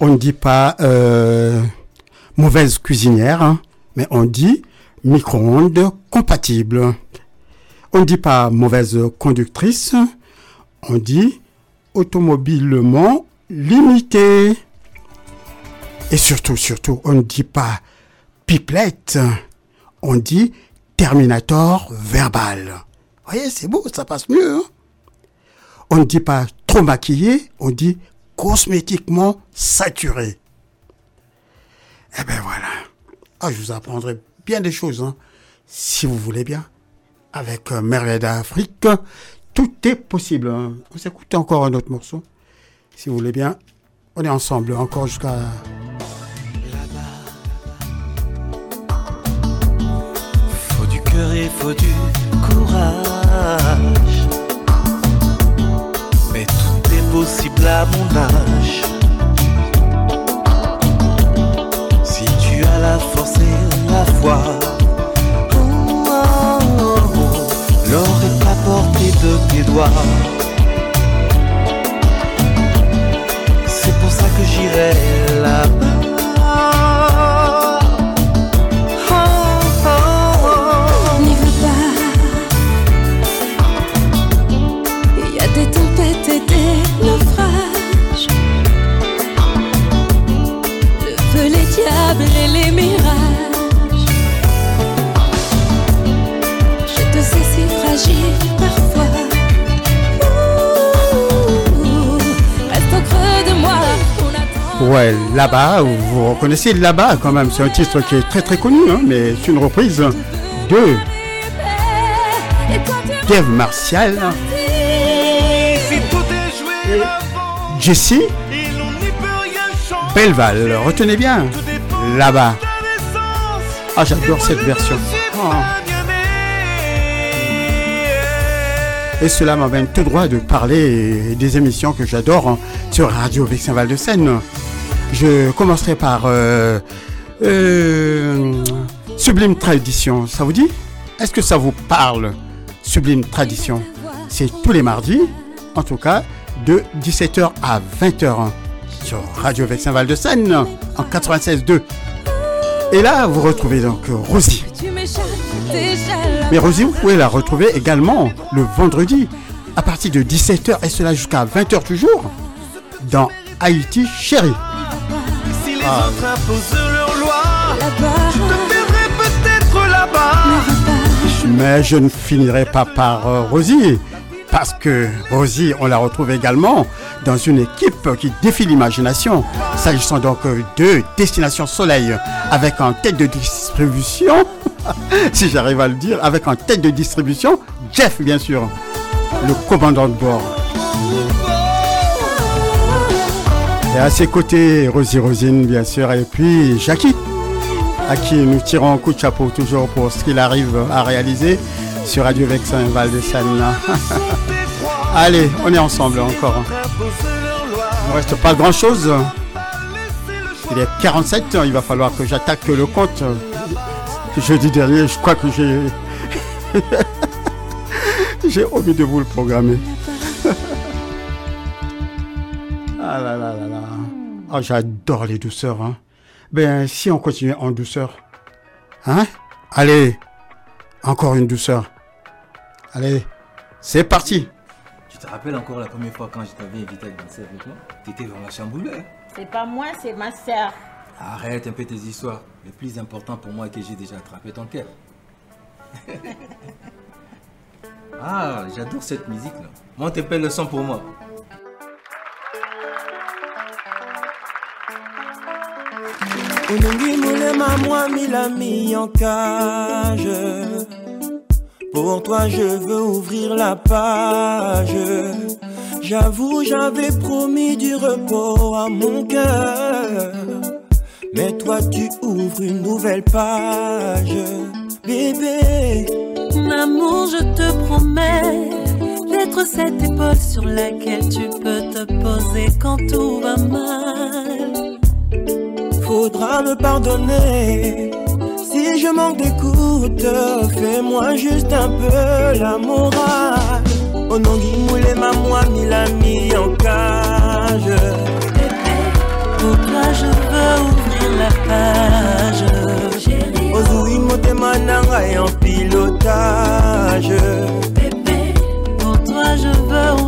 On ne dit pas euh, mauvaise cuisinière, hein, mais on dit micro-ondes compatible. On ne dit pas mauvaise conductrice, on dit automobilement limitée. Et surtout, surtout, on ne dit pas pipelette, on dit terminator verbal. Vous voyez, c'est beau, ça passe mieux. hein. On ne dit pas trop maquillé, on dit cosmétiquement saturé. Eh ben voilà. Ah, je vous apprendrai bien des choses, hein, si vous voulez bien. Avec euh, Merveille d'Afrique, tout est possible. hein. On s'écoute encore un autre morceau, si vous voulez bien. On est ensemble encore jusqu'à Faut du cœur et faut du courage. Tout est possible à mon âge. Si tu as la force et la foi, oh, oh, oh, l'or est à portée de tes doigts. C'est pour ça que j'irai là-bas. Ouais, là-bas, vous reconnaissez là-bas quand même, c'est un titre qui est très très connu, hein, mais c'est une reprise de Dave Martial, joué Jesse Belval. Retenez bien, là-bas. Ah, j'adore cette version. Oh. Et cela m'amène tout droit de parler des émissions que j'adore hein, sur Radio Vexin Val de Seine. Je commencerai par euh, euh, Sublime Tradition. Ça vous dit? Est-ce que ça vous parle Sublime Tradition? C'est tous les mardis, en tout cas, de 17h à 20h hein, sur Radio Vexin Val de Seine en 96.2. Et là, vous retrouvez donc Rosie. Mais Rosie, vous pouvez la retrouver également le vendredi à partir de 17h et cela jusqu'à 20h toujours dans Haïti Chérie. Ah. autres imposent leur loi, je te verrai peut-être là-bas. Mais je ne finirai pas par euh, Rosie, parce que Rosie, on la retrouve également dans une équipe qui défie l'imagination. S'agissant donc euh, de Destination Soleil, avec en tête de distribution, si j'arrive à le dire, avec en tête de distribution, Jeff, bien sûr, le commandant de bord. Et à ses côtés, Rosie Rosine, bien sûr, et puis Jackie, à qui nous tirons un coup de chapeau toujours pour ce qu'il arrive à réaliser sur Radio Vexin Val de Seine. Allez, on est ensemble encore. Il ne reste pas grand chose. Il est 47, il va falloir que j'attaque le compte. Jeudi dernier, je crois que j'ai. j'ai omis de vous le programmer. Ah là là là là. Ah, j'adore les douceurs. Hein. Ben, si on continue en douceur. Hein? Allez, encore une douceur. Allez, c'est parti. Tu te rappelles encore la première fois quand je t'avais invité à danser avec moi? T'étais vraiment chamboulé. hein? C'est pas moi, c'est ma sœur. Arrête un peu tes histoires. Le plus important pour moi est que j'ai déjà attrapé ton cœur. ah, j'adore cette musique là. Monte un peu le son pour moi. Olingi molema mwa milami en cage. Pour toi je veux ouvrir la page. J'avoue j'avais promis du repos à mon cœur. Mais toi tu ouvres une nouvelle page bébé. Maman, je te promets d'être cette épaule sur laquelle tu peux te poser quand tout va mal. Faudra me pardonner si je manque d'écoute. Fais-moi juste un peu la morale. Onongi moulema moi milami en cage. Pour toi, je veux ouvrir la page? Ozui motema nanga en pilotage. Pour toi, je veux ouvrir.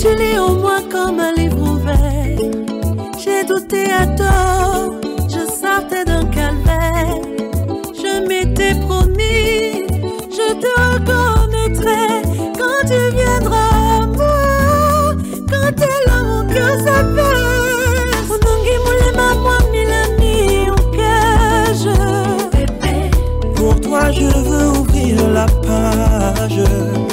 Tu lis au moins comme un livre ouvert. J'ai douté à tort, je sortais d'un calvaire. Je m'étais promis, je te reconnaîtrai quand tu viendras à moi. Quand t'es là, mon cœur s'appelle. Pour toi, je veux ouvrir la page.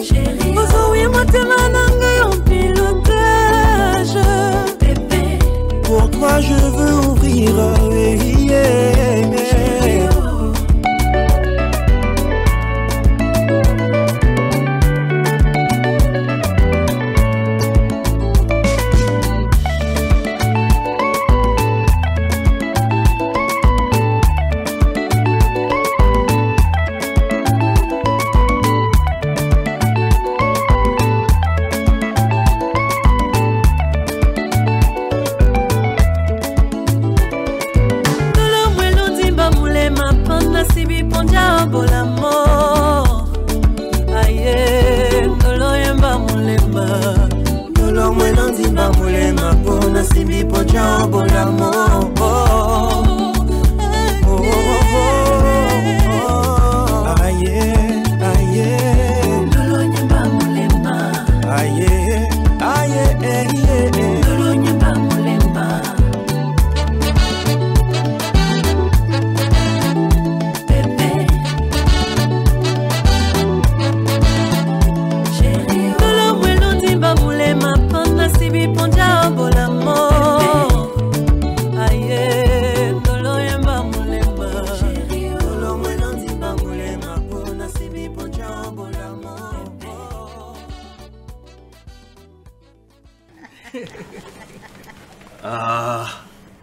Ah,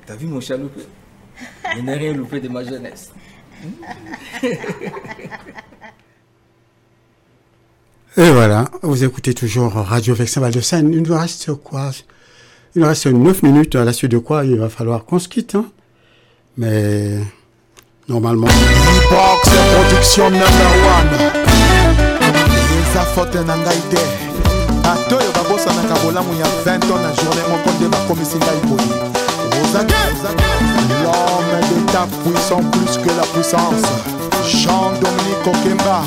t'as vu mon chat loupé? Je n'ai rien loupé de ma jeunesse. Et voilà, vous écoutez toujours Radio Vexin Val de Seine. Il nous reste quoi? Il nous reste 9 minutes, à la suite de quoi il va falloir qu'on se quitte. hein. Mais normalement. box production number one eza fote na ngai te ata oyo babosanaka bolamu ya 20 ans na journée moko nde bakomisi ngai boye l'homme d'état puissant plus que la puissance. Jean-dominique okemba.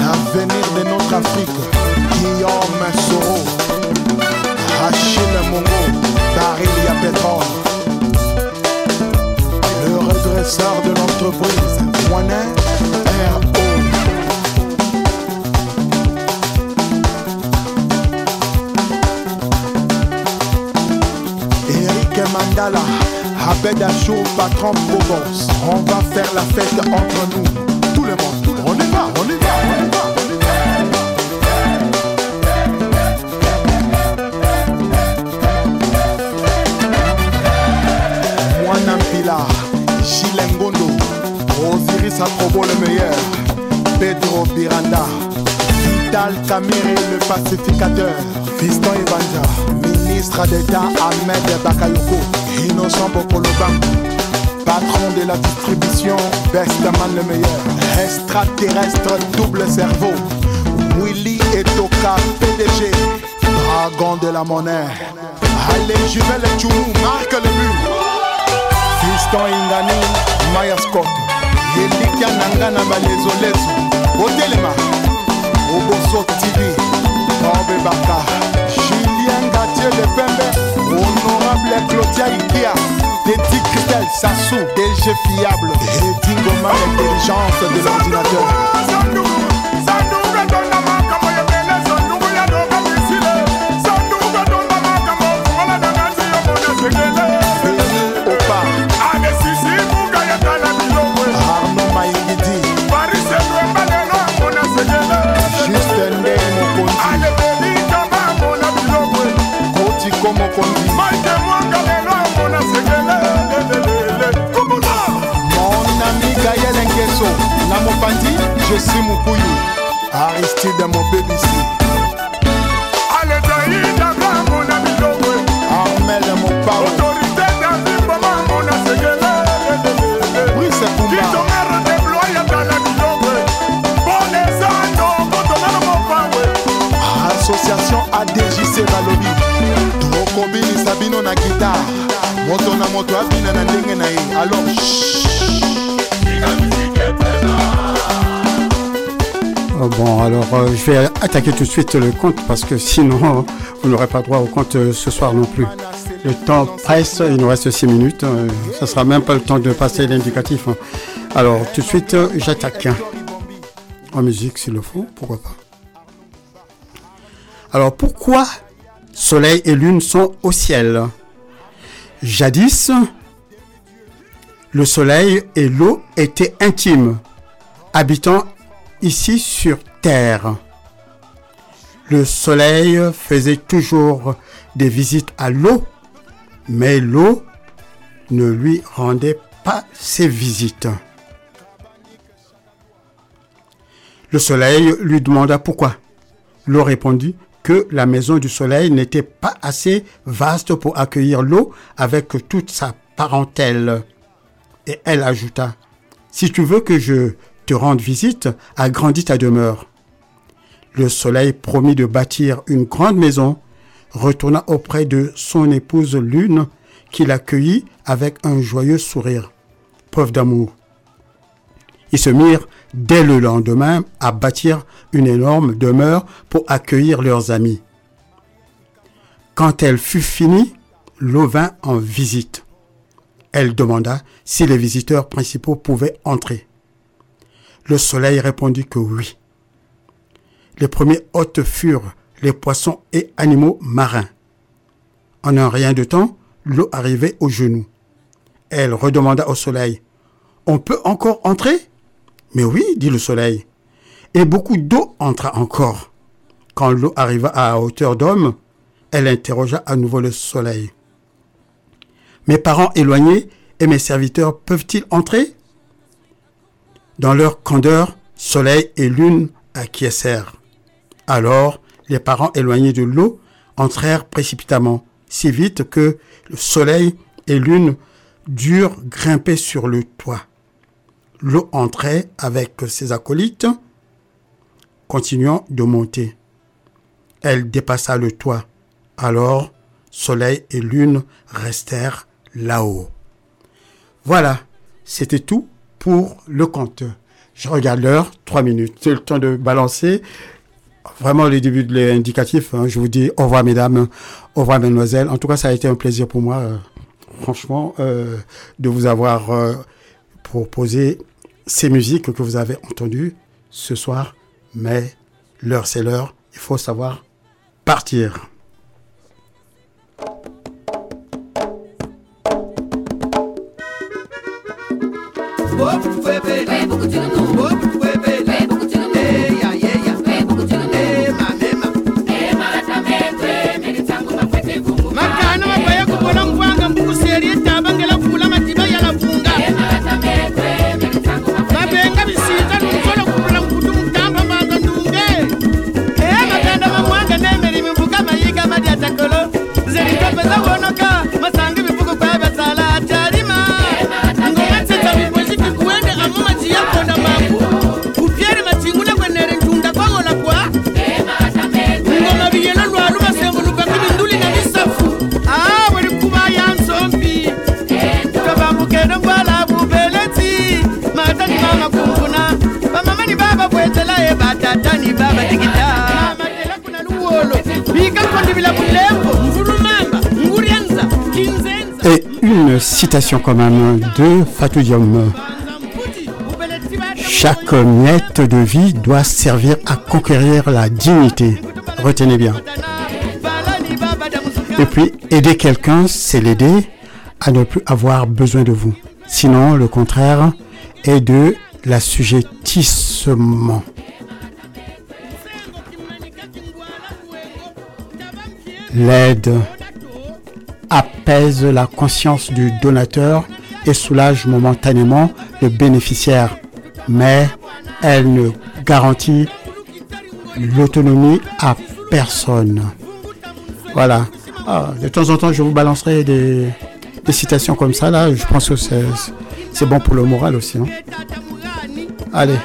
L'avenir de notre afrique. Guillaume soro. Achille mongo baril pétrole le redresseur de l'entreprise, Moinet R.O. Mandala, Abed Achour, patron Bobos. On va faire la fête entre nous. Tout le monde, tout le monde. On y va, on y va, on y va. Mwana Mpila, Gilles Ngondo, Osiris Aprobo le meilleur, Pedro Biranda, Vital Kamiri le pacificateur, Fiston Evanja, ministre d'État Ahmed Bakayoko, Innocent Bokoloban, patron de la distribution, Bestman le meilleur, extraterrestre double cerveau, Willy Etoka PDG, dragon de la monnaie, allez Juvel Tchoumou, marque le but. fiston ingani maya scott elikya na nga na balezolezo otelema oboso tv gatier le pembe. Honorable clodia ikia teti cristel sassou dg fiable edingoma l'intelligence de l'ordinateur tida mo bebisi aletaida bamona biloko amele mopawe autorité davimbo mamona segelele brise kumba association adjc balobi okobinisa bino na gitare moto na moto abina na ndenge na ye alors Bon, alors euh, je vais attaquer tout de suite le compte parce que sinon vous n'aurez pas droit au compte euh, ce soir non plus. Le temps presse, il nous reste 6 minutes. euh, ça sera même pas le temps de passer l'indicatif. hein. Alors tout de suite, euh, j'attaque. En musique s'il le faut, pourquoi pas. Alors pourquoi Soleil et Lune sont au ciel? Jadis, le Soleil et l'eau étaient intimes, habitant ici sur Terre. Le Soleil faisait toujours des visites à l'eau, mais l'eau ne lui rendait pas ses visites. Le Soleil lui demanda pourquoi. L'eau répondit que la maison du Soleil n'était pas assez vaste pour accueillir l'eau avec toute sa parentèle. Et elle ajouta, Si tu veux que je te rende visite, agrandis ta demeure. Le Soleil promit de bâtir une grande maison, retourna auprès de son épouse Lune, qui l'accueillit avec un joyeux sourire, preuve d'amour. Ils se mirent dès le lendemain à bâtir une énorme demeure pour accueillir leurs amis. Quand elle fut finie, l'eau vint en visite. Elle demanda si les visiteurs principaux pouvaient entrer. Le soleil répondit que oui. Les premiers hôtes furent les poissons et animaux marins. En un rien de temps, l'eau arrivait aux genoux. Elle redemanda au soleil On peut encore entrer? Mais oui, dit le soleil. Et beaucoup d'eau entra encore. Quand l'eau arriva à hauteur d'homme, elle interrogea à nouveau le soleil. Mes parents éloignés et mes serviteurs peuvent-ils entrer? Dans leur candeur, soleil et lune acquiescèrent. Alors, les parents éloignés de l'eau entrèrent précipitamment, si vite que le soleil et lune durent grimper sur le toit. L'eau entrait avec ses acolytes, continuant de monter. Elle dépassa le toit. Alors, soleil et lune restèrent là-haut. Voilà, c'était tout pour le conte. Je regarde l'heure, trois minutes. C'est le temps de balancer. Vraiment le début de l'indicatif. hein. Je vous dis au revoir mesdames, au revoir mesdemoiselles. En tout cas, ça a été un plaisir pour moi, euh, franchement, euh, de vous avoir euh, proposé ces musiques que vous avez entendues ce soir. Mais l'heure, c'est l'heure. Il faut savoir partir. Une citation quand même de Fatou. Chaque miette de vie doit servir à conquérir la dignité. Retenez bien. Et puis, aider quelqu'un, c'est l'aider à ne plus avoir besoin de vous. Sinon, le contraire est de l'assujettissement. L'aide apaise la conscience du donateur et soulage momentanément le bénéficiaire, mais elle ne garantit l'autonomie à personne. Voilà. Ah, de temps en temps, je vous balancerai des, citations comme ça. Je pense que c'est c'est bon pour le moral aussi. hein. Allez.